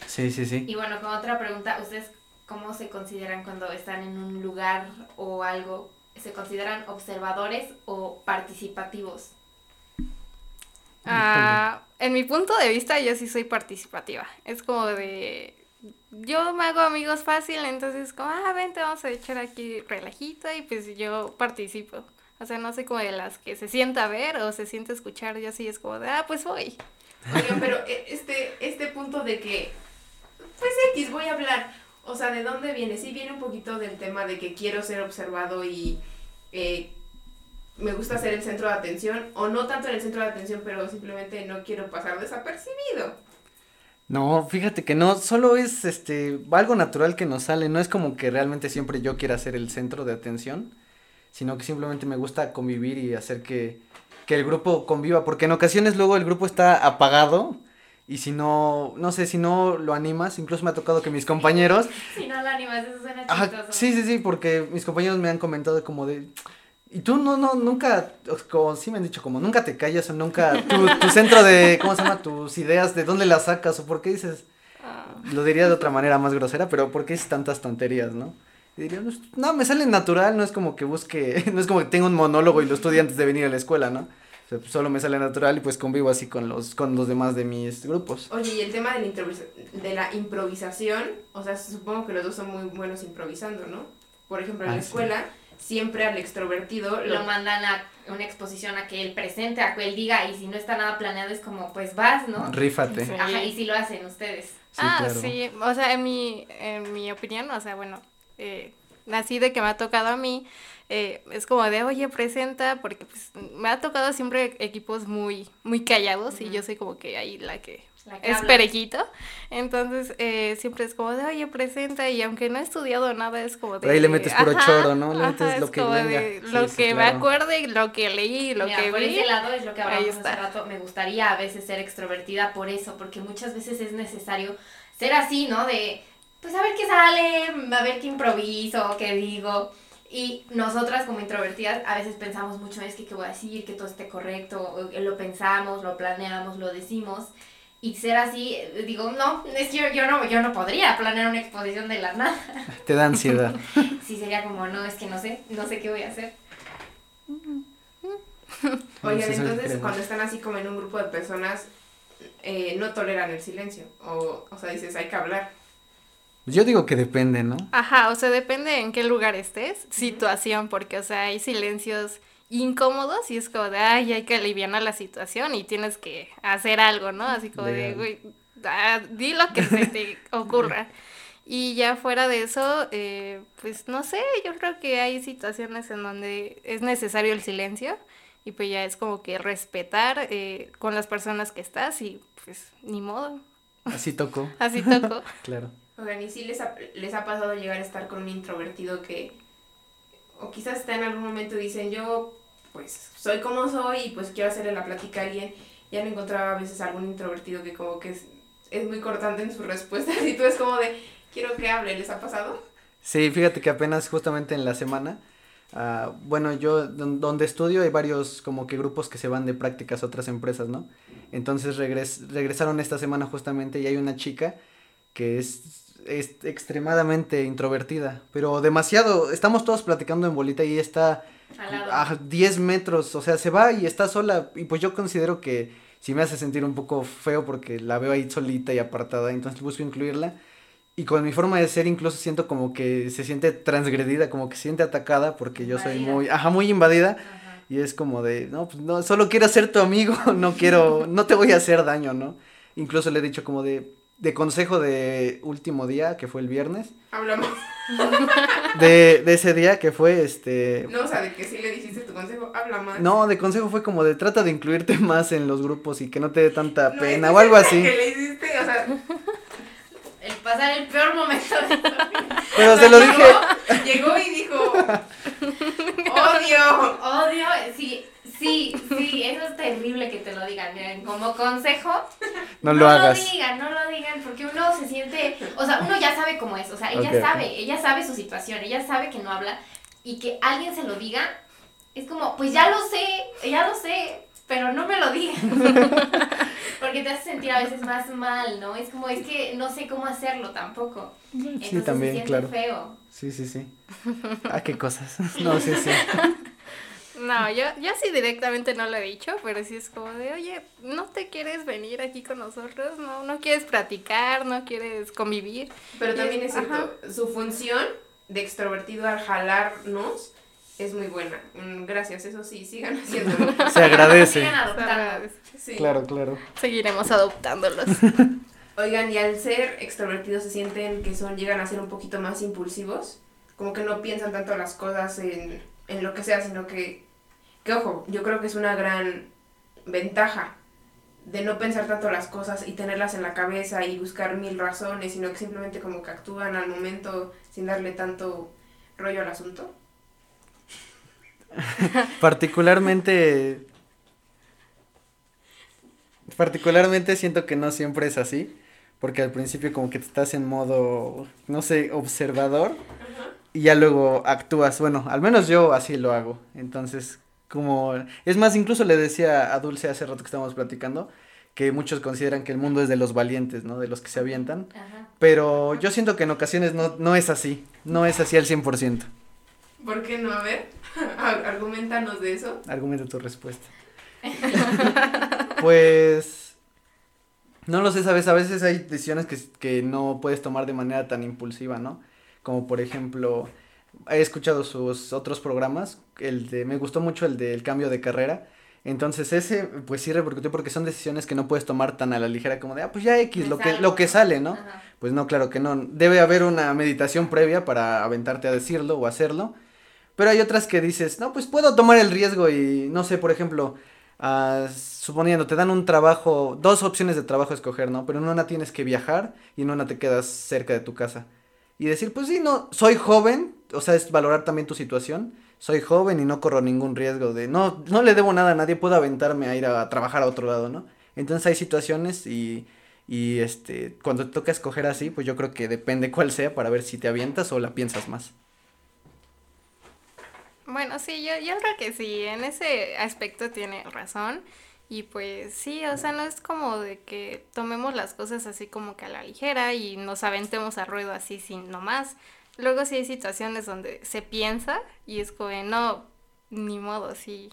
Sí, sí, sí. Y bueno, con otra pregunta, ¿ustedes cómo se consideran cuando están en un lugar o algo? ¿Se consideran observadores o participativos? Ah, en mi punto de vista, yo sí soy participativa. Es como de. Yo me hago amigos fácil, entonces, como, ah, vente, vamos a echar aquí relajito y pues yo participo. O sea, no soy como de las que se sienta a ver o se sienta a escuchar. Yo sí es como de, ah, pues voy. Oigan, pero eh, este, este punto de que, pues X, voy a hablar. O sea, ¿de dónde viene? Sí viene un poquito del tema de que quiero ser observado y eh, me gusta ser el centro de atención. O no tanto en el centro de atención, pero simplemente no quiero pasar desapercibido. No, fíjate que no, solo es este algo natural que nos sale, no es como que realmente siempre yo quiera ser el centro de atención, sino que simplemente me gusta convivir y hacer que, que el grupo conviva, porque en ocasiones luego el grupo está apagado y si no, no sé, si no lo animas, incluso me ha tocado que mis compañeros, [LAUGHS] Si no la animas, eso suena ajá, chistoso. sí, sí, sí, porque mis compañeros me han comentado como de, y tú no, no, nunca, como sí me han dicho, como nunca te callas o nunca, tu, tu centro de, ¿cómo se llama? Tus ideas, ¿de dónde las sacas o por qué dices? Ah, Lo diría de otra manera más grosera, pero ¿por qué dices tantas tonterías, no? Y diría, "Pues, no, me sale natural, no es como que busque, [LAUGHS] no es como que tenga un monólogo y lo estudie antes de venir a la escuela, ¿no? Sea, pues, solo me sale natural y pues convivo así con los, con los demás de mis grupos. Oye, y el tema de la, de la improvisación, o sea, supongo que los dos son muy buenos improvisando, ¿no? Por ejemplo, en Ah, la sí. escuela, siempre al extrovertido lo, Lo mandan a una exposición a que él presente, a que él diga, y si no está nada planeado es como, pues vas, ¿no? Rífate. Sí. Ajá, y si lo hacen ustedes. Sí, ah, claro. sí, o sea, en mi, en mi opinión, o sea, bueno, eh, así de que me ha tocado a mí, eh, es como de, oye, presenta, porque pues me ha tocado siempre equipos muy, muy callados y yo soy como que ahí la que La que es habla. perejito, entonces eh, siempre es como de, oye, presenta, y aunque no he estudiado nada, es como de... Por ahí le metes puro ajá, choro, ¿no? Le ajá, metes lo es que como venga. de Sí, lo sí, que me acuerde, lo que leí, lo Mira, que por vi. ese lado es lo que ahí hablábamos hace rato. Me gustaría a veces ser extrovertida por eso, porque muchas veces es necesario ser así, ¿no? De, pues a ver qué sale, a ver qué improviso, qué digo. Y nosotras como introvertidas a veces pensamos mucho, es que qué voy a decir, que todo esté correcto, o- lo pensamos, lo planeamos, lo decimos. Y ser así, eh, digo, no, es que yo, yo no, yo no podría planear una exposición de la nada. [LAUGHS] Te da ansiedad. [LAUGHS] Sí, sería como, no, es que no sé, no sé qué voy a hacer. [LAUGHS] Oigan, entonces cuando están así como en un grupo de personas, eh, no toleran el silencio. O, o sea, dices, hay que hablar. Yo digo que depende, ¿no? Ajá, o sea, depende en qué lugar estés, situación, porque, o sea, hay silencios incómodos y es como de, ay, hay que aliviar la situación y tienes que hacer algo, ¿no? Así como de, güey, ah, di lo que se te [LAUGHS] ocurra. Y ya fuera de eso, eh, pues no sé, yo creo que hay situaciones en donde es necesario el silencio y pues ya es como que respetar eh, con las personas que estás y pues ni modo, Así tocó, [LAUGHS] así tocó. [LAUGHS] claro. Oigan, ¿y si les ha, les ha pasado llegar a estar con un introvertido que, o quizás está en algún momento dicen, yo pues soy como soy y pues quiero hacerle la plática a alguien, ya han encontrado a veces algún introvertido que como que es, es muy cortante en sus respuestas [LAUGHS] y tú es como de, quiero que hable, ¿les ha pasado? Sí, fíjate que apenas justamente en la semana, ah, bueno, yo don- donde estudio hay varios como que grupos que se van de prácticas a otras empresas, ¿no? Entonces regres- regresaron esta semana justamente y hay una chica que es, es extremadamente introvertida, pero demasiado, estamos todos platicando en bolita y está a 10 metros, o sea, se va y está sola y pues yo considero que sí me hace sentir un poco feo porque la veo ahí solita y apartada, entonces busco incluirla. Y con mi forma de ser incluso siento como que se siente transgredida, como que se siente atacada porque yo soy muy, ajá, muy invadida Ajá. y es como de, no, pues no, solo quiero ser tu amigo, [LAUGHS] no quiero, no te voy a hacer daño, ¿no? Incluso le he dicho como de, de consejo de último día, que fue el viernes, Hablamos. de, de ese día que fue este, No, o sea, de que sí le dijiste tu consejo, habla más. no, de consejo fue como de trata de incluirte más en los grupos y que no te dé tanta No, pena o algo así. Que le hiciste, o sea, El pasar el peor momento de tu vida. Pero se lo dije, llegó, llegó y dijo, [LAUGHS] odio. Odio, sí, sí, sí, eso es terrible que te lo digan. Miren, como consejo, no lo hagas. lo digan, no lo digan, porque uno se siente, o sea, uno ya sabe cómo es, o sea, ella sabe, ella sabe su situación, ella sabe que no habla y que alguien se lo diga, es como, pues ya lo sé, ya lo sé, pero no me lo digan. [LAUGHS] porque te hace sentir a veces más mal, ¿no? Es como, es que no sé cómo hacerlo tampoco. Entonces Sí, también, se siente claro. feo. Sí, sí, sí. Ah, qué cosas. [LAUGHS] No, sí, sí. [LAUGHS] No, yo, yo sí directamente no lo he dicho, pero sí es como de, oye, ¿no te quieres venir aquí con nosotros? ¿No, no quieres platicar? ¿No quieres convivir? Pero también es cierto, su función de extrovertido al jalarnos es muy buena. Mm, Gracias, eso sí, sigan haciéndolo. [LAUGHS] Se agradece. Sigan adoptando. Sí. Claro, claro. Seguiremos adoptándolos. [LAUGHS] Oigan, y al ser extrovertidos se sienten que son, llegan a ser un poquito más impulsivos, como que no piensan tanto las cosas en, en lo que sea, sino que, que ojo, yo creo que es una gran ventaja de no pensar tanto las cosas y tenerlas en la cabeza y buscar mil razones, sino que simplemente como que actúan al momento sin darle tanto rollo al asunto. [LAUGHS] Particularmente. Particularmente siento que no siempre es así. Porque al principio, como que te estás en modo, no sé, observador. Y ya luego actúas. Bueno, al menos yo así lo hago. Entonces, como. Es más, incluso le decía a Dulce hace rato que estábamos platicando. Que muchos consideran que el mundo es de los valientes, ¿no? De los que se avientan. Ajá. Pero yo siento que en ocasiones no, no es así. No es así al 100%. ¿Por qué no? A ver, [LAUGHS] ar- argumentanos de eso. Argumenta tu respuesta. pues. No lo sé, sabes, a veces hay decisiones que, que no puedes tomar de manera tan impulsiva, ¿no? Como por ejemplo, he escuchado sus otros programas, el de, me gustó mucho el del cambio de carrera, entonces ese, pues sí repercutió porque son decisiones que no puedes tomar tan a la ligera como de, ah, pues ya X, Me lo que, lo que sale, ¿no? Ajá. Pues no, claro que no. Debe haber una meditación previa para aventarte a decirlo o hacerlo. Pero hay otras que dices, no, pues puedo tomar el riesgo y no sé, por ejemplo, ah, suponiendo, te dan un trabajo, dos opciones de trabajo a escoger, ¿no? Pero en una tienes que viajar y en una te quedas cerca de tu casa. Y decir, pues sí, no, soy joven, o sea, es valorar también tu situación. Soy joven y no corro ningún riesgo de, no, no le debo nada a nadie, puedo aventarme a ir a, trabajar a otro lado, ¿no? Entonces hay situaciones y, y este, cuando te toca escoger así, pues yo creo que depende cuál sea para ver si te avientas o la piensas más. Bueno, sí, yo, yo creo que sí, en ese aspecto tiene razón. Y pues sí, o sea, no es como de que tomemos las cosas así como que a la ligera y nos aventemos a ruedo así sin nomás. Luego sí hay situaciones donde se piensa y es como, no, ni modo, sí.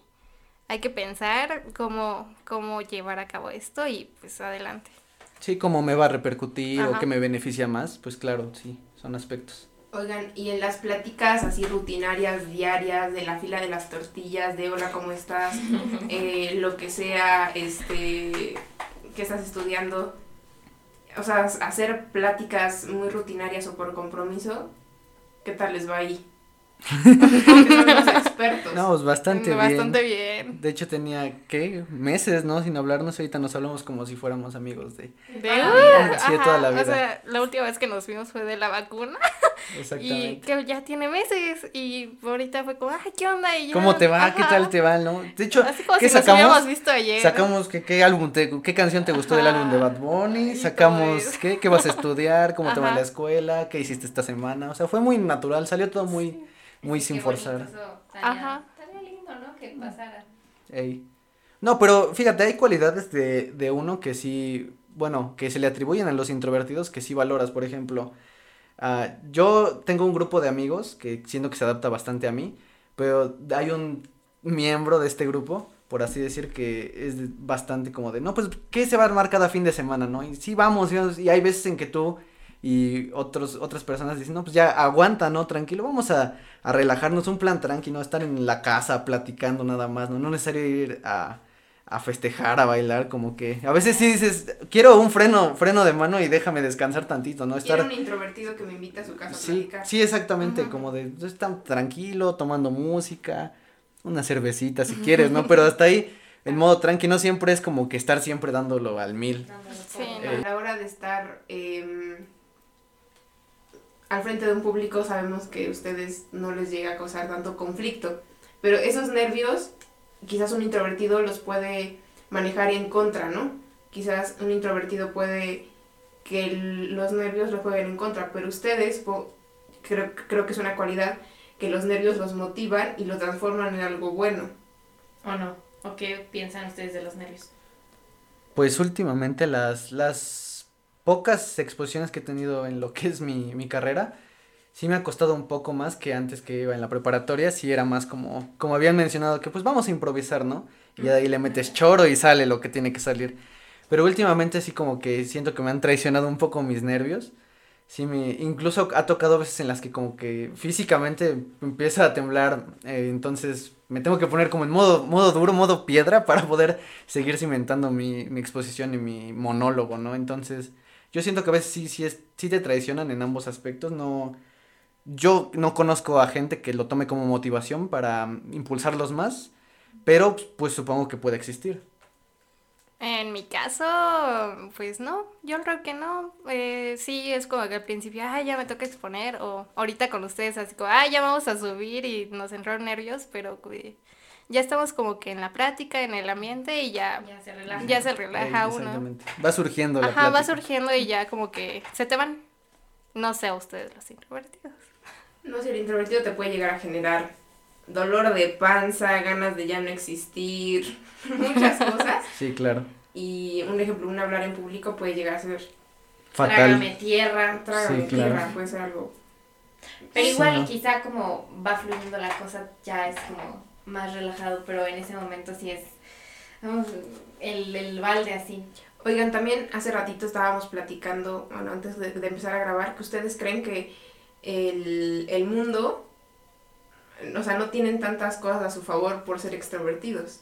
hay que pensar cómo, cómo llevar a cabo esto y pues adelante. Sí, cómo me va a repercutir o qué me beneficia más, pues claro, sí, son aspectos. Oigan, y en las pláticas así rutinarias, diarias, de la fila de las tortillas, de hola, ¿cómo estás? [LAUGHS] Eh, lo que sea, este, que estás estudiando. O sea, hacer pláticas muy rutinarias o por compromiso, ¿qué tal les va ahí? Expertos. No, pues bastante bien. Bastante bien. De hecho tenía, ¿qué? Meses, ¿no? Sin hablarnos, ahorita nos hablamos como si fuéramos amigos de... De, Ah, sí, toda la vida. O sea, la última vez que nos vimos fue de la vacuna y Exactamente. que ya tiene meses y ahorita fue como, ay, ¿qué onda? Y ya, ¿Cómo te va? ¿Qué tal te va, no? De hecho, Así como ¿qué si nos sacamos? hubiéramos visto ayer. Sacamos que, qué álbum te, qué canción te gustó del álbum de Bad Bunny, Y sacamos eso. qué, qué vas a estudiar, cómo te va en la escuela, qué hiciste esta semana, o sea, fue muy natural, salió todo muy, muy sin forzar. Ajá. Estaría lindo, ¿no? Que pasara. Ey. No, pero fíjate, hay cualidades de, de uno que sí, bueno, que se le atribuyen a los introvertidos que sí valoras, por ejemplo, ah, yo tengo un grupo de amigos que siento que se adapta bastante a mí, pero hay un miembro de este grupo, por así decir, que es bastante como de, no, pues, ¿qué se va a armar cada fin de semana, no? Y sí, vamos, y vamos, y hay veces en que tú y otros, otras personas dicen, no, pues ya aguanta, ¿no? Tranquilo, vamos a, a relajarnos, un plan tranquilo, estar en la casa platicando nada más, ¿no? No es necesario ir a, a festejar, a bailar, como que a veces sí dices, quiero un freno, freno de mano y déjame descansar tantito, ¿no? Quiero Estar... un introvertido que me invita a su casa a Sí, platicar. sí, exactamente, Ujú. como de estar tranquilo, tomando música, una cervecita si quieres, ¿no? Pero hasta ahí, en [LAUGHS] modo tranqui, no siempre es como que estar siempre dándolo al mil. Sí, todo. A la hora de estar em, al frente de un público sabemos que a ustedes no les llega a causar tanto conflicto, pero esos nervios quizás un introvertido los puede manejar en contra, ¿no? Quizás un introvertido puede que el- los nervios lo jueguen en contra, pero ustedes po- creo, creo que es una cualidad que los nervios los motivan y los transforman en algo bueno. ¿O no? ¿O qué piensan ustedes de los nervios? Pues últimamente las, las pocas exposiciones que he tenido en lo que es mi, mi carrera, sí me ha costado un poco más que antes que iba en la preparatoria, sí era más como, como habían mencionado, que pues vamos a improvisar, ¿no? Y de ahí le metes choro y sale lo que tiene que salir. Pero últimamente sí como que siento que me han traicionado un poco mis nervios. Sí, me, incluso ha tocado veces en las que como que físicamente empieza a temblar, eh, entonces me tengo que poner como en modo, modo duro, modo piedra para poder seguir cimentando mi, mi exposición y mi monólogo, ¿no? Entonces, yo siento que a veces sí, sí, es, sí te traicionan en ambos aspectos, no, yo no conozco a gente que lo tome como motivación para mm, impulsarlos más, pero pues supongo que puede existir. En mi caso, pues no, yo creo que no. Eh, sí, es como que al principio, ay, ya me toca exponer, o ahorita con ustedes, así como, ay, ya vamos a subir y nos entraron nervios, pero eh, ya estamos como que en la práctica, en el ambiente y ya, Ya se relaja. ya se uno. exactamente. Va surgiendo la Ajá, va surgiendo y ya como que se te van. No sé a ustedes los introvertidos. No sé, el introvertido te puede llegar a generar dolor de panza, ganas de ya no existir, [LAUGHS] muchas cosas. Sí, claro. Y un ejemplo, un hablar en público puede llegar a ser Fatal. Trágame tierra. trágame Sí, claro. tierra, puede ser algo. Pero Sí, igual ¿no? quizá como va fluyendo la cosa ya es como más relajado, pero en ese momento sí es vamos, el, el balde así. Oigan, también hace ratito estábamos platicando, bueno, antes de, de empezar a grabar, que ustedes creen que el, el mundo, o sea, no tienen tantas cosas a su favor por ser extrovertidos.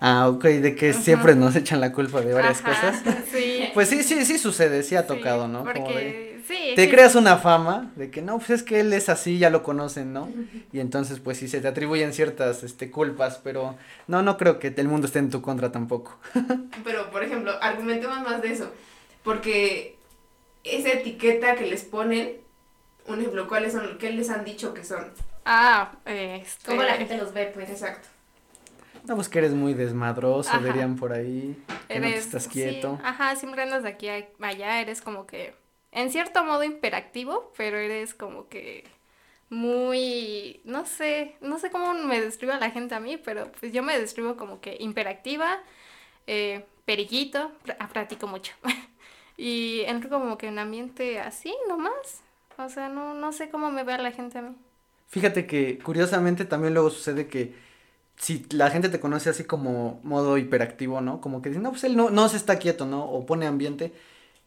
Ah, ok, de que siempre nos echan la culpa de varias Ajá, cosas. [LAUGHS] Sí. Pues sí, sí, sí sucede, sí ha sí, tocado, ¿no? Como de- Porque, sí. te sí, creas una fama de que no, pues es que él es así, ya lo conocen, ¿no? Y entonces pues sí se te atribuyen ciertas este culpas, pero no no creo que el mundo esté en tu contra tampoco. [LAUGHS] Pero, por ejemplo, argumentemos más de eso, porque esa etiqueta que les ponen, un ejemplo, ¿cuáles son, qué les han dicho que son? Ah, este. ¿Cómo la gente los ve, pues? Exacto. No, pues que eres muy desmadroso, Ajá. dirían por ahí, que no te Eres- estás sí, quieto. ajá, siempre andas de aquí a allá, eres como que, en cierto modo imperactivo, pero eres como que muy, no sé, no sé cómo me describe la gente a mí, pero pues yo me describo como que imperactiva, eh, periquito, ah, platico mucho. [LAUGHS] y entro como que en ambiente así nomás. O sea, no, no sé cómo me ve la gente a mí. Fíjate que curiosamente también luego sucede que si la gente te conoce así como modo hiperactivo, ¿no? Como que dice, no, pues él no, no se está quieto, ¿no? O pone ambiente.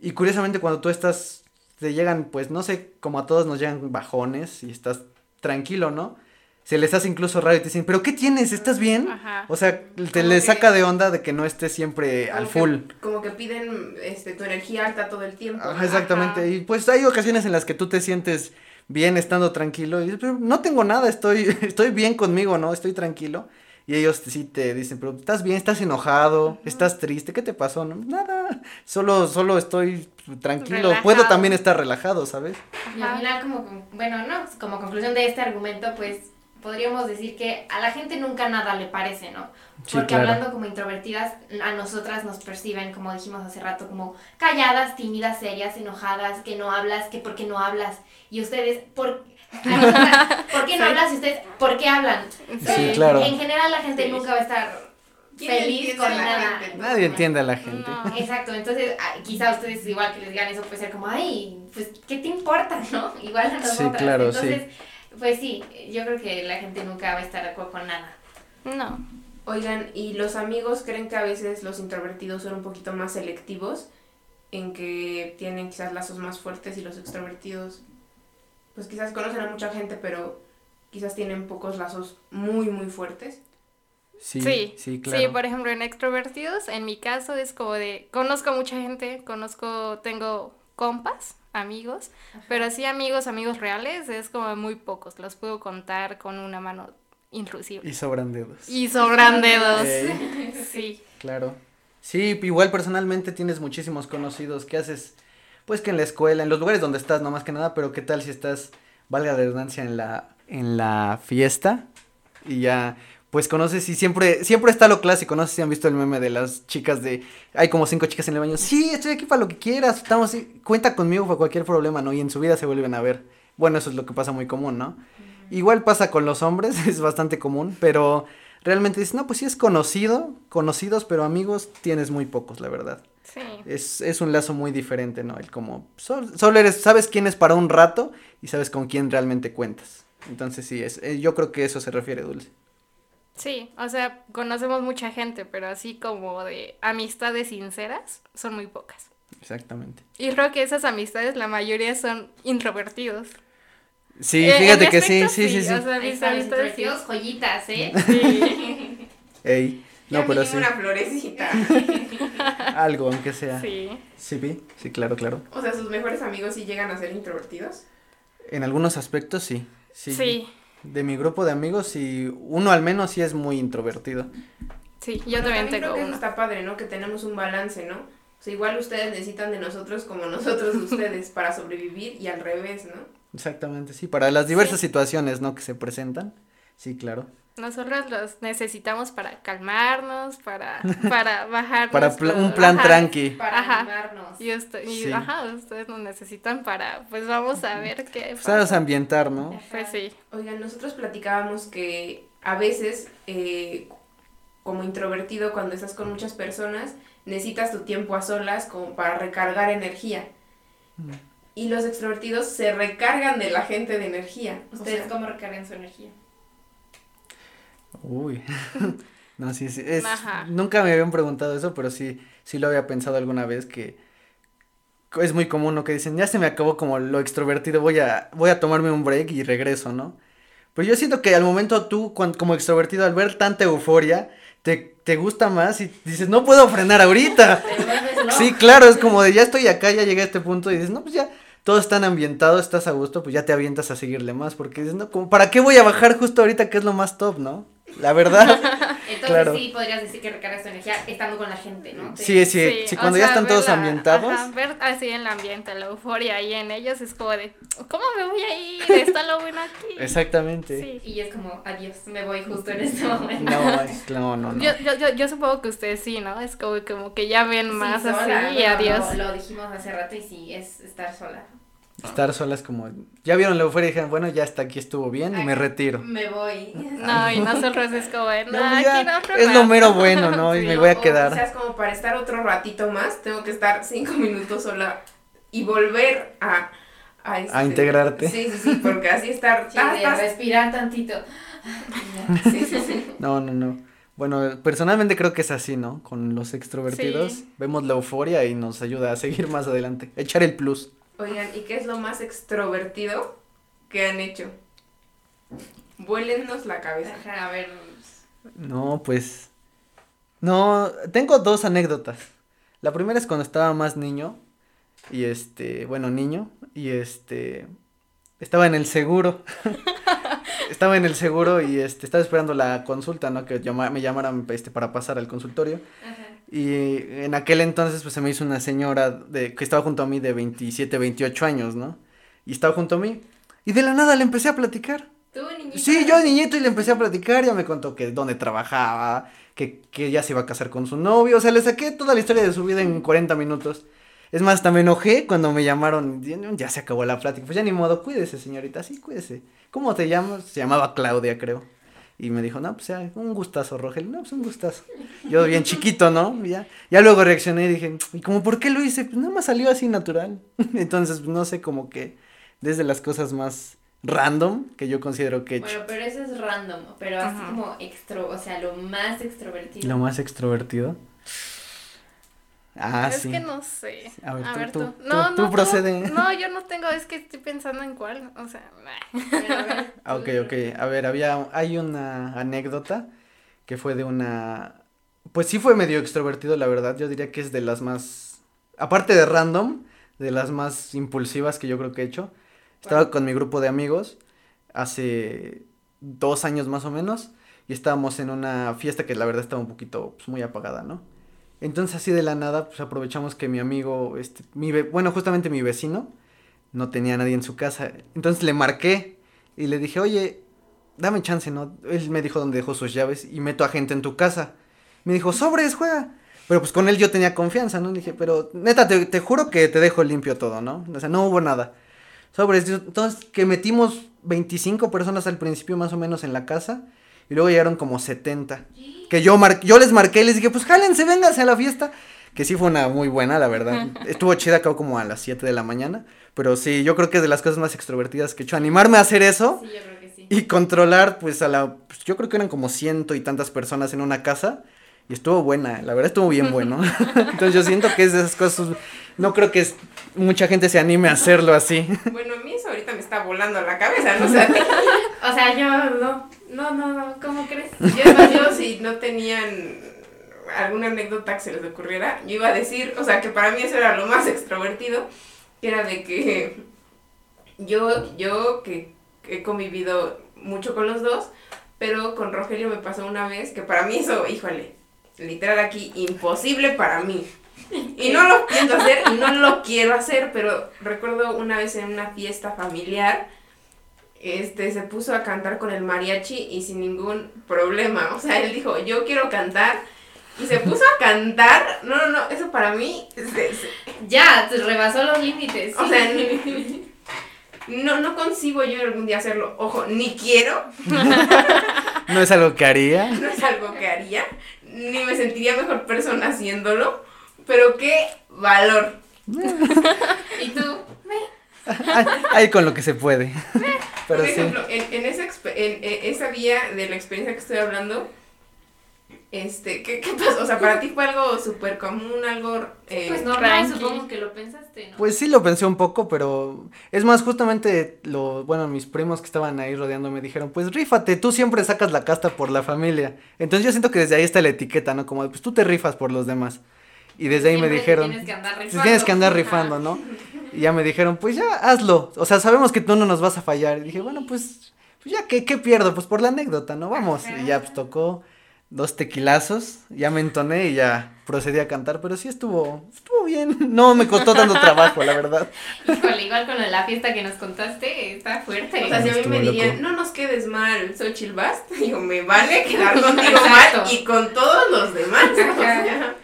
Y curiosamente cuando tú estás, te llegan, pues no sé, como a todos nos llegan bajones y estás tranquilo, ¿no? Se les hace incluso raro y te dicen, ¿pero qué tienes? ¿Estás bien? Ajá. O sea, te les que- saca de onda de que no estés siempre al que- full. como que piden este, tu energía alta todo el tiempo. Ajá, exactamente. Y pues hay ocasiones en las que tú te sientes bien estando tranquilo y dices, pero no tengo nada, estoy, [LAUGHS] estoy bien conmigo, ¿no? Estoy tranquilo. Y ellos sí te dicen, pero estás bien, estás enojado, estás triste, ¿qué te pasó? No, nada, solo, solo estoy tranquilo, puedo también estar relajado, ¿sabes? Y al final, como, bueno, no, como conclusión de este argumento, pues podríamos decir que a la gente nunca nada le parece, ¿no? Sí, Porque claro. hablando como introvertidas, a nosotras nos perciben, como dijimos hace rato, como calladas, tímidas, serias, enojadas, que no hablas, que por qué no hablas. Y ustedes, ¿por, [LAUGHS] ¿por qué no hablas? Y ustedes, ¿por qué hablan? Sí, claro. En general la gente nunca va a estar ¿Quién feliz con nada. gente? Nadie entiende a la gente. No. Exacto, entonces ah, quizá ustedes igual que les digan eso puede ser como, ay, pues, ¿qué te importa, no? Igual a Sí, claro, sí. entonces, pues sí, yo creo que la gente nunca va a estar de acuerdo con nada. No. Oigan, ¿y los amigos creen que a veces los introvertidos son un poquito más selectivos? En que tienen quizás lazos más fuertes y los extrovertidos, pues quizás conocen a mucha gente, pero quizás tienen pocos lazos muy, muy fuertes. Sí, Sí, sí, claro. Sí, por ejemplo, en extrovertidos, en mi caso es como de, conozco a mucha gente, conozco, tengo compas, amigos, pero así amigos, amigos reales, es como muy pocos, los puedo contar con una mano inclusive. Y sobran dedos. Y sobran dedos. [LAUGHS] Sí. Claro. Sí, igual personalmente tienes muchísimos conocidos que haces, pues que en la escuela, en los lugares donde estás, no más que nada, pero qué tal si estás, valga la redundancia, en la, en la fiesta y ya, pues conoces y siempre, siempre está lo clásico, no sé si han visto el meme de las chicas de, hay como cinco chicas en el baño, sí, estoy aquí para lo que quieras, estamos, cuenta conmigo para cualquier problema, ¿no? Y en su vida se vuelven a ver. Bueno, eso es lo que pasa muy común, ¿no? Igual pasa con los hombres, [LAUGHS] es bastante común, pero realmente dices, no, pues sí es conocido, conocidos, pero amigos tienes muy pocos, la verdad. Sí. Es, es un lazo muy diferente, ¿no? El como, sol- solo eres, sabes quién es para un rato y sabes con quién realmente cuentas. Entonces sí, es, eh, yo creo que eso se refiere, Dulce. Sí, o sea, conocemos mucha gente, pero así como de amistades sinceras, son muy pocas. Exactamente. Y creo que esas amistades, la mayoría son introvertidos. Sí, Eh, fíjate que sí, aspecto sí, sí, sí. O sea, mis amistades sí. introvertidos, joyitas, ¿eh? Sí. [LAUGHS] Ey, no, pero sí. una florecita. [LAUGHS] Algo, aunque sea. sí. Sí, vi. Sí, claro, claro. o sea, sus mejores amigos sí llegan a ser introvertidos. En algunos aspectos sí. Sí. Sí. De mi grupo de amigos, sí, uno al menos sí es muy introvertido. Sí, yo Pero también creo tengo que eso uno. está padre, ¿no? Que tenemos un balance, ¿no? O sea, igual ustedes necesitan de nosotros como nosotros de [LAUGHS] ustedes para sobrevivir y al revés, ¿no? Exactamente, sí, para las diversas Sí. situaciones, ¿no? Que se presentan. Sí, claro. Nosotros los necesitamos para calmarnos, para, [LAUGHS] para bajar. Para pla- un plan tranqui. Para Ajá. animarnos. Y, usted- y, Sí. ajá, ustedes nos necesitan para, pues vamos a ver qué Pues pasa. sabes ambientar, ¿no? Pues sí. Oigan, nosotros platicábamos que a veces, eh, como introvertido, cuando estás con muchas personas, necesitas tu tiempo a solas como para recargar energía. Mm. Y los extrovertidos se recargan de la gente de energía. O ¿Ustedes sea, cómo recargan su energía? Uy. [LAUGHS] no, sí, sí. Es, nunca me habían preguntado eso, pero sí, sí lo había pensado alguna vez que es muy común, ¿no? Que dicen, ya se me acabó como lo extrovertido, voy a, voy a tomarme un break y regreso, ¿no? Pero yo siento que al momento tú, como extrovertido, al ver tanta euforia, te, te gusta más y dices, no puedo frenar ahorita. [LAUGHS] Sí, claro, es como de ya estoy acá, ya llegué a este punto y dices, no, pues ya todos están ambientados, estás a gusto, pues ya te avientas a seguirle más, porque dices, no, como, ¿para qué voy a bajar justo ahorita que es lo más top, no? La verdad. [LAUGHS] Entonces Claro. sí podrías decir que recargas tu energía estando con la gente, ¿no? Sí, sí, sí, o cuando ya sea, están ver todos la- ambientados. Ajá, ver así en el ambiente, la euforia ahí en ellos es como de, ¿cómo me voy a ir? Está lo bueno aquí. [LAUGHS] Exactamente. Sí. Y es como, adiós, me voy justo en este momento. No, es- no, no, no. Yo, yo, yo, yo supongo que ustedes sí, ¿no? Es como, como que ya ven Sí, más sola, así y bueno, adiós. Lo, lo dijimos hace rato y sí, es estar sola. Estar solas como, ya vieron la euforia y dijeron, bueno, ya hasta aquí estuvo bien y me retiro. Me voy. No, y nosotros es como no, No, aquí no es lo más". mero bueno, ¿no? [LAUGHS] Y Sí. me voy a o quedar. quizás como para estar otro ratito más, tengo que estar cinco minutos sola y volver a... A, este- A integrarte. Sí, sí, sí, porque así estar... Sí, tas, de tas, respirar tantito. sí, sí, sí. [LAUGHS] No, no, no. Bueno, personalmente creo que es así, ¿no? Con los extrovertidos Sí. vemos la euforia y nos ayuda a seguir más adelante. Echar el plus. Oigan, ¿y qué es lo más extrovertido que han hecho? Vuélennos la cabeza. Ajá, a ver. No, pues. No, tengo dos anécdotas. La primera es cuando estaba más niño. Y este, bueno, niño. Y este. Estaba en el seguro. [LAUGHS] estaba en el seguro y este, estaba esperando la consulta, ¿no? Que llama- me llamaran este, para pasar al consultorio. Ajá. Y en aquel entonces, pues se me hizo una señora de, que estaba junto a mí de 27, 28 años, ¿no? Y estaba junto a mí. Y de la nada le empecé a platicar. Tú, niñita. Sí, yo niñito y le empecé a platicar, ya me contó que dónde trabajaba, que, que ya se iba a casar con su novio, o sea, le saqué toda la historia de su vida en 40 minutos. Es más, hasta me enojé cuando me llamaron, ya- ya se acabó la plática, pues ya ni modo, cuídese señorita, sí, cuídese. ¿Cómo te llamas? Se llamaba Claudia, creo. Y me dijo, no, pues ya, un gustazo, Rogelio, no, pues un gustazo. Yo bien chiquito, ¿no? Y Ya, ya luego reaccioné y dije, ¿y como por qué lo hice? Pues nada más salió así natural. [LAUGHS] Entonces, pues, no sé, como que desde las cosas más random que yo considero que he hecho. Bueno, pero eso es random, pero así como extro, o sea, lo más extrovertido. Lo más extrovertido. Ah, es sí. que no sé. A ver, A tú- ver, tú- tú. No, tú no, procede. No, [LAUGHS] yo no tengo, es que estoy pensando en cuál. O sea, Bueno, a ver, Ah, ok, ok. A ver, había, hay una anécdota que fue de una, pues sí fue medio extrovertido, la verdad. Yo diría que es de las más, aparte de random, de las más impulsivas que yo creo que he hecho. Estaba con mi grupo de amigos hace dos años más o menos y estábamos en una fiesta que la verdad estaba un poquito, pues, muy apagada, ¿no? Entonces así de la nada, pues aprovechamos que mi amigo, este, mi bueno, justamente mi vecino, no tenía nadie en su casa. Entonces le marqué y le dije, oye, dame chance, ¿no? Él me dijo dónde dejó sus llaves y meto a gente en tu casa. Me dijo, sobres, juega. Pero pues con él yo tenía confianza, ¿no? Le dije, pero neta, te, te juro que te dejo limpio todo, ¿no? O sea, no hubo nada. Sobres, entonces que metimos 25 personas al principio más o menos en la casa y luego llegaron como 70. Que yo, mar yo les marqué y les dije, pues jálense, vénganse a la fiesta. Que sí fue una muy buena, la verdad. [LAUGHS] Estuvo chida, acabó como a las 7 de la mañana. Pero sí, yo creo que es de las cosas más extrovertidas que he hecho. Animarme a hacer eso Sí, yo creo que sí. y controlar, pues a la. pues, yo creo que eran como ciento y tantas personas en una casa. Y estuvo buena, la verdad estuvo bien bueno. [LAUGHS] [LAUGHS] Entonces yo siento que es de esas cosas. No creo que es- mucha gente se anime a hacerlo así. Bueno, a mí eso ahorita me está volando la cabeza, no ti. O sea, yo no, no, no, no, ¿cómo crees? [LAUGHS] Yo, yo si no tenían alguna anécdota que se les ocurriera, yo iba a decir, o sea, que para mí eso era lo más extrovertido, que era de que yo, yo que he convivido mucho con los dos, pero con Rogelio me pasó una vez que para mí eso, híjole, literal aquí, imposible para mí. Y no lo pienso hacer y no lo quiero hacer, pero recuerdo una vez en una fiesta familiar, este, se puso a cantar con el mariachi y sin ningún problema. O sea, él dijo, yo quiero cantar. Y se puso a cantar. No, no, no, eso para mí, es de- es- Ya, te rebasó los límites. o sea, ni- no, no concibo yo algún día hacerlo. Ojo, ni quiero, [LAUGHS] No es algo que haría. no es algo que haría, ni me sentiría mejor persona haciéndolo, pero qué valor. [LAUGHS] ¿Y tú? Ay, Ahí con lo que se puede. [LAUGHS] Pero Por sí. ejemplo, en, en, esa, expe- en, en esa vía de la experiencia que estoy hablando, este, ¿qué, qué pasó? O sea, para ti fue algo súper común, algo... eh, Pues normal, tranqui. supongo que lo pensaste, ¿no? Pues sí lo pensé un poco, pero es más, justamente lo, bueno, mis primos que estaban ahí rodeando me dijeron, pues rífate, tú siempre sacas la casta por la familia. Entonces yo siento que desde ahí está la etiqueta, ¿no? Como, pues tú te rifas por los demás. Y desde ahí me Siempre dijeron, Tienes que andar "Pues rifando. tienes que andar rifando, ¿no? Y ya me dijeron, pues ya hazlo. O sea, sabemos que tú no nos vas a fallar. Y dije, bueno, pues, pues ya, ¿qué, ¿qué pierdo? Pues por la anécdota, ¿no? Vamos. Y ya pues tocó dos tequilazos, ya me entoné y ya procedí a cantar. Pero sí estuvo, estuvo bien. [LAUGHS] No me costó tanto trabajo, la verdad. Híjole, igual con la fiesta que nos contaste, está fuerte. O sea, si a mí me loco. dirían, no nos quedes mal, soy Chilbast, [LAUGHS] digo, me vale quedar [LAUGHS] contigo mal y con todos los demás. O sea,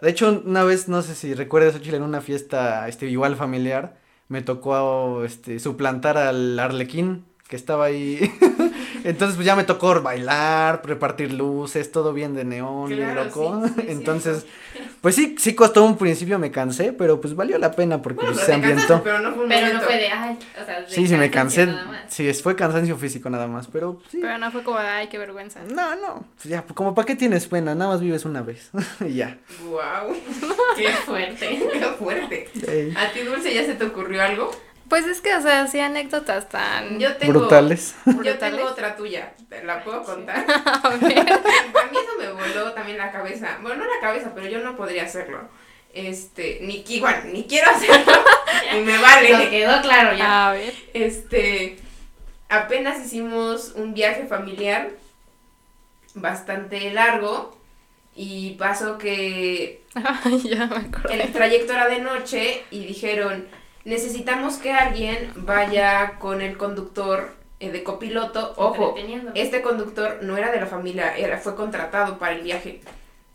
De hecho, una vez, no sé si recuerdas, Chile, en una fiesta, este, igual familiar, me tocó, este, suplantar al arlequín que estaba ahí. [LAUGHS] Entonces, pues ya me tocó bailar, repartir luces, todo bien de neón, bien Claro, loco. sí, sí, es Entonces, Pues sí, sí costó un principio, me cansé, pero pues valió la pena porque Bueno, pues, se te cansaste, ambientó. pero no fue un Pero no fue de, ay, o sea, de Sí, sí me cansé. nada más. Sí, fue cansancio físico nada más, pero sí. Pero no fue como, ay, qué vergüenza. No, no, pues ya, como para qué tienes pena, nada más vives una vez. [LAUGHS] y ya. Wow, Qué fuerte. [LAUGHS] qué fuerte. ¿A ti, Dulce, ya se te ocurrió algo? Pues es que, o sea, sí anécdotas tan... Yo tengo... Brutales. Yo tengo otra tuya, ¿te la puedo contar? [LAUGHS] A ver. [LAUGHS] A mí eso me voló también la cabeza. Bueno, no la cabeza, pero yo no podría hacerlo. Este, ni igual, ni quiero hacerlo, [LAUGHS] y me Nos vale. quedó claro ya. A ver. Este, apenas hicimos un viaje familiar bastante largo y pasó que Ay, ya me acordé. el trayecto era de noche y dijeron, necesitamos que alguien vaya con el conductor eh, de copiloto. Ojo, este conductor no era de la familia, era, fue contratado para el viaje.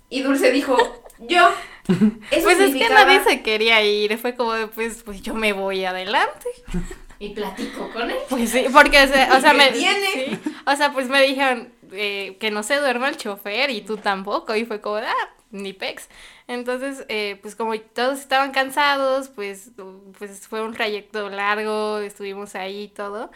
Y Dulce dijo, yo. [LAUGHS] Eso Pues es que nadie se quería ir, fue como de, pues, pues yo me voy adelante. [LAUGHS] Y platico con él. Pues sí, porque, o sea, o sea, ¿Qué me... sí, o sea, pues me dijeron eh, que no se duerma el chofer y tú tampoco, y fue como, ah, ni pex. Entonces, eh, pues como todos estaban cansados, pues, pues fue un trayecto largo, estuvimos ahí y todo.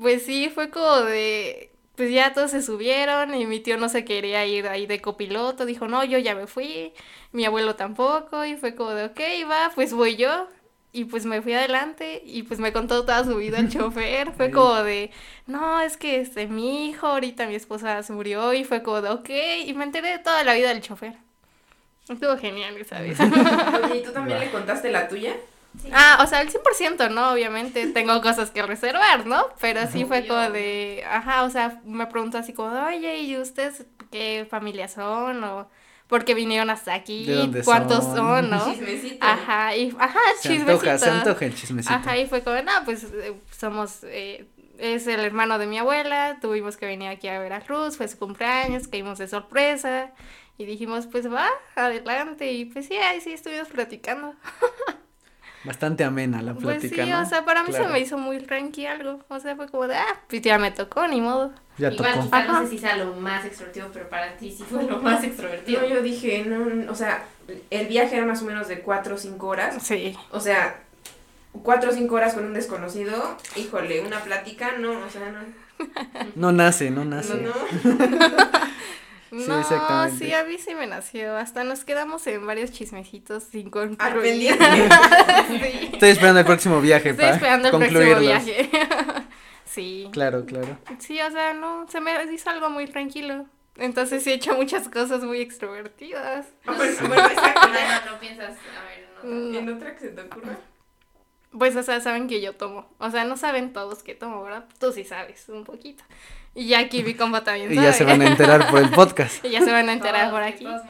Pues sí, fue como de, pues ya todos se subieron y mi tío no se quería ir ahí de copiloto, dijo, no, yo ya me fui, mi abuelo tampoco, y fue como de, ok, va, pues voy yo. Y pues me fui adelante y pues me contó toda su vida el [LAUGHS] chofer. Fue como de, no, es que este, mi hijo, ahorita mi esposa se murió y fue como de, ok. Y me enteré de toda la vida del chofer. Estuvo genial, ¿sabes? [LAUGHS] Oye, ¿y tú también le contaste la tuya? ah, o sea, el 100% no, obviamente tengo cosas que reservar, ¿no? Pero sí fue como de, ajá, o sea, me preguntó así como, oye, ¿y ustedes qué familia son? O por qué vinieron hasta aquí, ¿De dónde cuántos son? son, ¿no? [LAUGHS] Chismecito. Ajá, y, ajá, Se antoja, se antoja el chismecito. Ajá, y fue como, no, pues eh, somos, eh, es el hermano de mi abuela, tuvimos que venir aquí a Veracruz, fue su cumpleaños, caímos de sorpresa, y dijimos, pues va, adelante, y pues sí, ahí sí estuvimos platicando. [LAUGHS] Bastante amena la Pues plática, sí, ¿no? o sea, para mí Claro. se me hizo muy tranqui algo, o sea, fue como de, ah, pues ya me tocó, ni modo. Ya Igual tocó. Ajá. sé si sea lo más extrovertido, pero para ti sí fue lo más extrovertido. No, yo dije, no, o sea, el viaje era más o menos de 4 o 5 horas. Sí. O sea, 4 o 5 horas con un desconocido. Híjole, una plática, no, o sea, no. No nace, no nace. No, no. [LAUGHS] Sí, no, exactamente. sí, a mí sí me nació, hasta nos quedamos en varios chismecitos sin concluir. [LAUGHS] Sí. Estoy esperando el próximo viaje Estoy para esperando el próximo concluirlos. viaje. [LAUGHS] sí. Claro, claro. Sí, o sea, no, se me hizo algo muy tranquilo. Entonces sí he hecho muchas cosas muy extrovertidas. Ah, bueno, bueno, exacto. No, no, no piensas, a ver, no. ¿En otra que se te ocurra? Pues, o sea, saben que yo tomo. O sea, no saben todos que tomo, ¿verdad? Tú sí sabes, un poquito. Y ya aquí mi compa también [LAUGHS] Y sabe. ya se van a enterar por el podcast. [LAUGHS] Y ya se van a enterar Todos, por aquí. todos.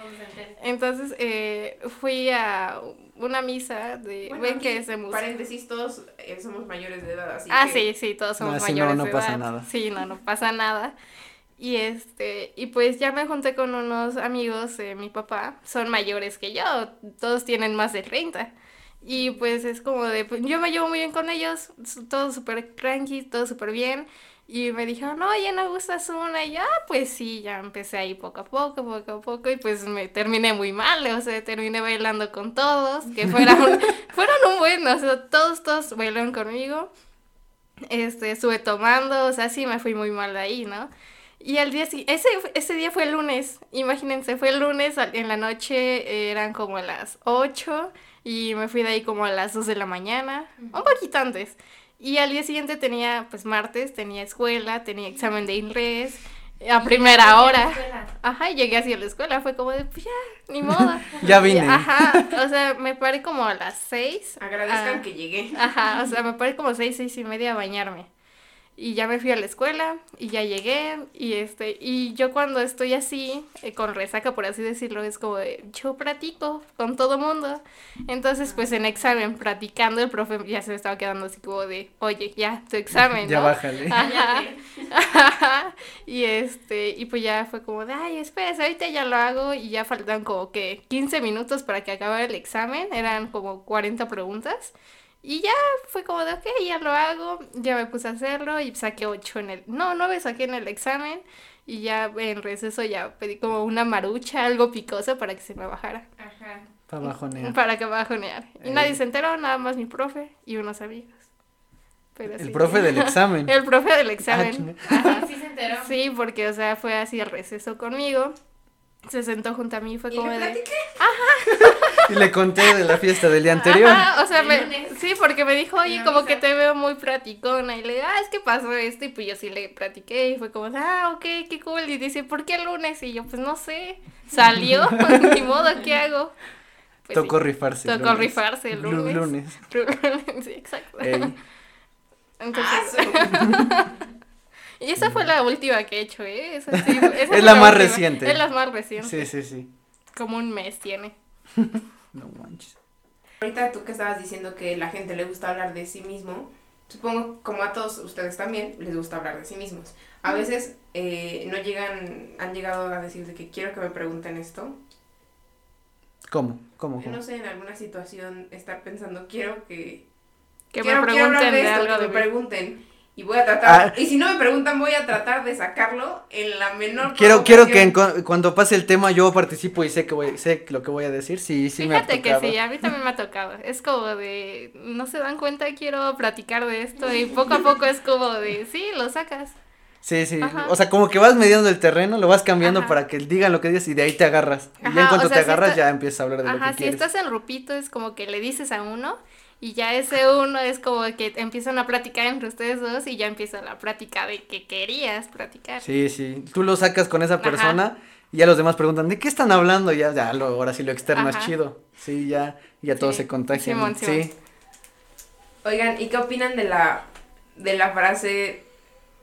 Entonces, eh, fui a una misa de... Bueno, ven que es de música. Paréntesis, todos eh, somos mayores de edad, así Ah, que... sí, sí, todos somos No, si no, mayores no de pasa edad. nada. Sí, no, no pasa nada. Y este, y pues ya me junté con unos amigos de mi papá, son mayores que yo, todos tienen más de 30. Y pues es como de, pues, yo me llevo muy bien con ellos, todo súper tranqui, todo súper bien. Y me dijeron, oye, ¿no gustas una? Y ya, pues sí, ya empecé ahí poco a poco, poco a poco, y pues me terminé muy mal, o sea, terminé bailando con todos, que fueron, [LAUGHS] [LAUGHS] fueron un buen, o sea, todos, todos bailaron conmigo este, estuve tomando, o sea, sí me fui muy mal de ahí, ¿no? Y al día siguiente, ese, ese día fue el lunes, imagínense, fue el lunes en la noche, eran como las 8 y me fui de ahí como a las 2 de la mañana, un poquito antes. Y al día siguiente tenía, pues martes, tenía escuela, tenía examen de inglés, a primera hora. Ajá, y llegué así a la escuela, fue como de, pues ya, ni modo. [LAUGHS] Ya vine. Y, Ajá, o sea, me paré como a las 6. Agradezcan Ah. que llegué. Ajá, o sea, me paré como seis, seis y media a bañarme. Y ya me fui a la escuela y ya llegué y este y yo cuando estoy así eh, con resaca por así decirlo es como de yo platico con todo mundo entonces pues en examen practicando el profe ya se me estaba quedando así como de oye ya tu examen [LAUGHS] Ya bájale. [LAUGHS] Ajá. Ajá. [LAUGHS] Y este, y pues ya fue como de, ay, espera, ahorita ya lo hago y ya faltan como que 15 minutos para que acabara el examen, eran como 40 preguntas. Y ya fue como de, ok, ya lo hago, ya me puse a hacerlo y saqué 8 en el, no, 9 saqué en el examen y ya en receso ya pedí como una marucha, algo picoso para que se me bajara. Ajá. Para bajonear. Para que bajonear. Y Eh. nadie se enteró, nada más mi profe y unos amigos. Pero El sí. profe del examen. [LAUGHS] El profe del Ah, examen. Ajá, sí se enteró. Sí, porque, o sea, fue así el receso conmigo. Se sentó junto a mí y fue ¿Y como le de... platiqué? Y le conté de la fiesta del día anterior. Ajá, o sea, me- sí, porque me dijo, oye, como que te veo muy platicona. Y le digo, ah, es que pasó esto. Y pues yo sí le platiqué. Y fue como, ah, ok, qué cool. Y dice, ¿por qué el lunes? Y yo, pues no sé. Salió, [LAUGHS] ni modo, ¿qué hago? Pues, Tocó sí, rifarse. Tocó lunes. rifarse el Lu- lunes. [LAUGHS] lunes. sí, exacto. Ey. Entonces, Ah, [LAUGHS] y esa fue la última que he hecho, ¿eh? Esa sí, [LAUGHS] esa Es la más última. reciente. Es la más reciente. Sí, sí, sí. Como un mes tiene. [LAUGHS] No manches. Ahorita tú que estabas diciendo que la gente le gusta hablar de sí mismo, supongo como a todos ustedes también les gusta hablar de sí mismos. A veces eh, no llegan, han llegado a decir de que quiero que me pregunten esto. ¿Cómo? ¿Cómo? No sé, en alguna situación estar pensando, quiero que... Que quiero, me quiero pregunten de, esto, algo que de me mí. pregunten. Y voy a tratar, Ah. y si no me preguntan, voy a tratar de sacarlo en la menor Quiero, quiero que en cuando pase el tema yo participo y sé que voy, sé lo que voy a decir. Sí, sí me ha Fíjate que tocado. sí, a mí también me ha tocado. Es como de, no se dan cuenta, quiero platicar de esto y poco a poco es como de, sí, lo sacas. Sí, sí. Ajá. O sea, como que vas mediando el terreno, lo vas cambiando Ajá. para que digan lo que digas y de ahí te agarras. y ya Ajá, en cuanto o sea, te si agarras está- ya empiezas a hablar de lo Ajá, que si quieres. estás en grupito es como que le dices a uno y ya ese uno es como que empiezan a platicar entre ustedes dos y ya empieza la plática de que querías platicar. Sí, sí. Tú lo sacas con esa Ajá. persona y ya los demás preguntan, ¿de qué están hablando? Y ya, ya lo, ahora sí lo externo es chido. Sí, ya, ya todos Sí. se contagian. Simón, Simón. Sí. Oigan, ¿y qué opinan de la, de la frase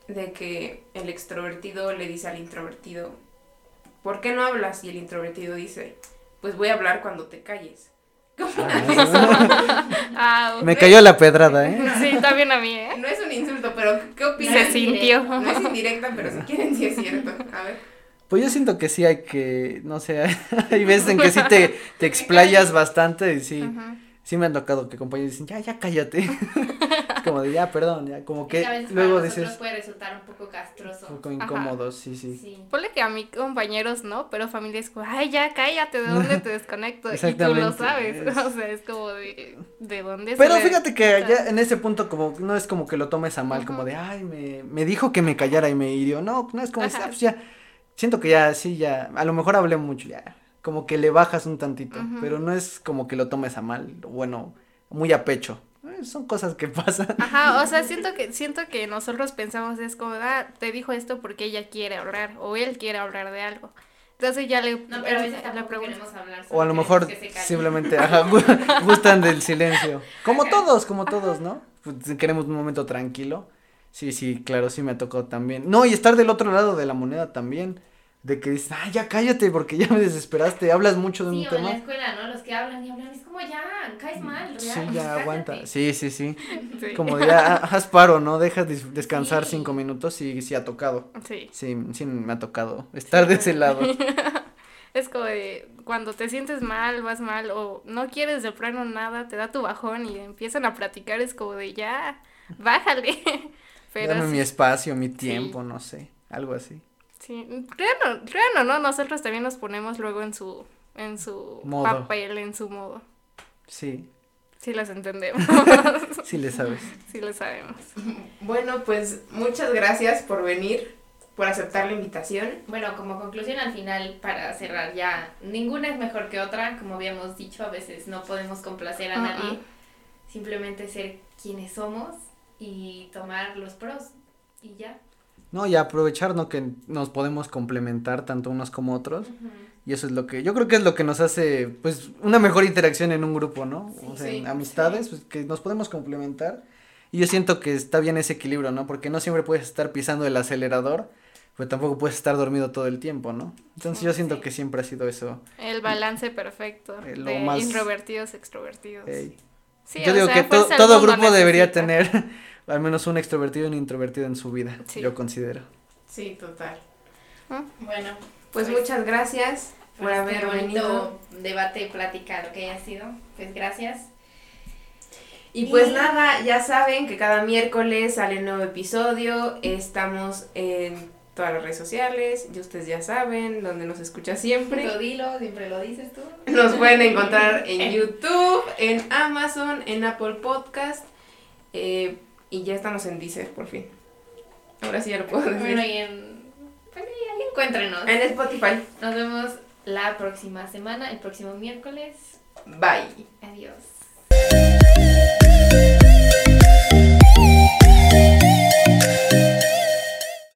de que el extrovertido le dice al introvertido, ¿por qué no hablas? Y el introvertido dice, pues voy a hablar cuando te calles. ¿Qué opinan de eso? Ah, [LAUGHS] Me cayó la pedrada, ¿eh? Sí, también a mí, ¿eh? No es un insulto, pero ¿qué opinan? Se sintió. No es indirecta, pero si quieren sí es cierto. A ver. Pues yo siento que sí hay que, no sé, [LAUGHS] hay veces en que sí te, te explayas bastante y sí, sí me han tocado que compañeros dicen, ya, ya cállate. [LAUGHS] Como de, ya, perdón, ya, como Que a veces luego para dices, puede resultar un poco castroso. un poco incómodos, sí, sí. Sí. Ponle que a mis compañeros no, pero familia es como, ay, ya cállate, ¿de dónde te [LAUGHS] desconecto? Y tú lo sabes, es- o sea, es como de, ¿de dónde Pero fíjate que ya en ese punto como no es como que lo tomes a mal, como de, ay, me, me dijo que me callara y me hirió. No, no es como. "Ah, pues ya, siento que ya, sí, ya, a lo mejor hablé mucho, ya, como que le bajas un tantito, pero no es como que lo tomes a mal, bueno, muy a pecho. Eh, Son cosas que pasan. Ajá, o sea, siento que, siento que nosotros pensamos es como, ah, te dijo esto porque ella quiere hablar, o él quiere hablar de algo. Entonces ya le, No, pero a veces queremos hablar. O a lo mejor simplemente ajá, gu- gustan del silencio. Como todos, como todos, ¿no? Pues, queremos un momento tranquilo. Sí, sí, claro, sí me tocó también. No, y estar del otro lado de la moneda también. De que dices, ah, ya cállate porque ya me desesperaste. Hablas mucho de Sí, un o en la tema. escuela, ¿no? Los que hablan y hablan, es como ya, caes mal, Sí, real, ya cállate. aguanta. Sí, sí, sí. [LAUGHS] Sí. Como ya ah, haz paro, ¿no? Deja dis- descansar Sí. cinco minutos y sí ha tocado. Sí. Sí, sí me ha tocado estar de ese lado. [LAUGHS] Es como de cuando te sientes mal, vas mal o no quieres de plano nada, te da tu bajón y empiezan a platicar, es como de ya, bájale. [LAUGHS] Pero Dame sí, mi espacio, mi tiempo, no sé. Algo así. Sí, crean o, no, nosotros también nos ponemos luego en su en su Modo. papel, en su modo. Sí, Sí las entendemos, [LAUGHS] sí le [LAUGHS] sabes. sí lo sabemos. Bueno, pues muchas gracias por venir, por aceptar la invitación. Bueno, como conclusión al final, para cerrar ya, ninguna es mejor que otra, como habíamos dicho, a veces no podemos complacer a nadie, simplemente ser quienes somos y tomar los pros y ya. No, y aprovechar, ¿no? Que nos podemos complementar tanto unos como otros. Y eso es lo que, yo creo que es lo que nos hace, pues, una mejor interacción en un grupo, ¿no? o sea, sí, en amistades, pues, que nos podemos complementar. Y yo siento que está bien ese equilibrio, ¿no? Porque no siempre puedes estar pisando el acelerador, pero tampoco puedes estar dormido todo el tiempo, ¿no? Entonces yo siento que siempre ha sido eso. El balance perfecto Eh, lo de más- introvertidos, extrovertidos. yo digo sea, que to- todo grupo debería tener al menos un extrovertido y un introvertido en su vida, Sí. yo considero. Sí, total. Bueno, Pues muchas gracias por por haber este venido. debate, plática, lo que haya sido, pues gracias. Y pues Y- nada, ya saben que cada miércoles sale un nuevo episodio. Estamos en todas las redes sociales, y ustedes ya saben, donde nos escucha siempre. Lo dilo, siempre lo dices tú. Nos pueden encontrar en [LAUGHS] YouTube, en Amazon, en Apple Podcast. eh, y ya estamos en Deezer, por fin. Ahora sí ya lo puedo decir. Bueno, y en. Pues ahí, ahí encuéntrenos. En Spotify. Nos vemos la próxima semana, el próximo miércoles. Bye. Adiós.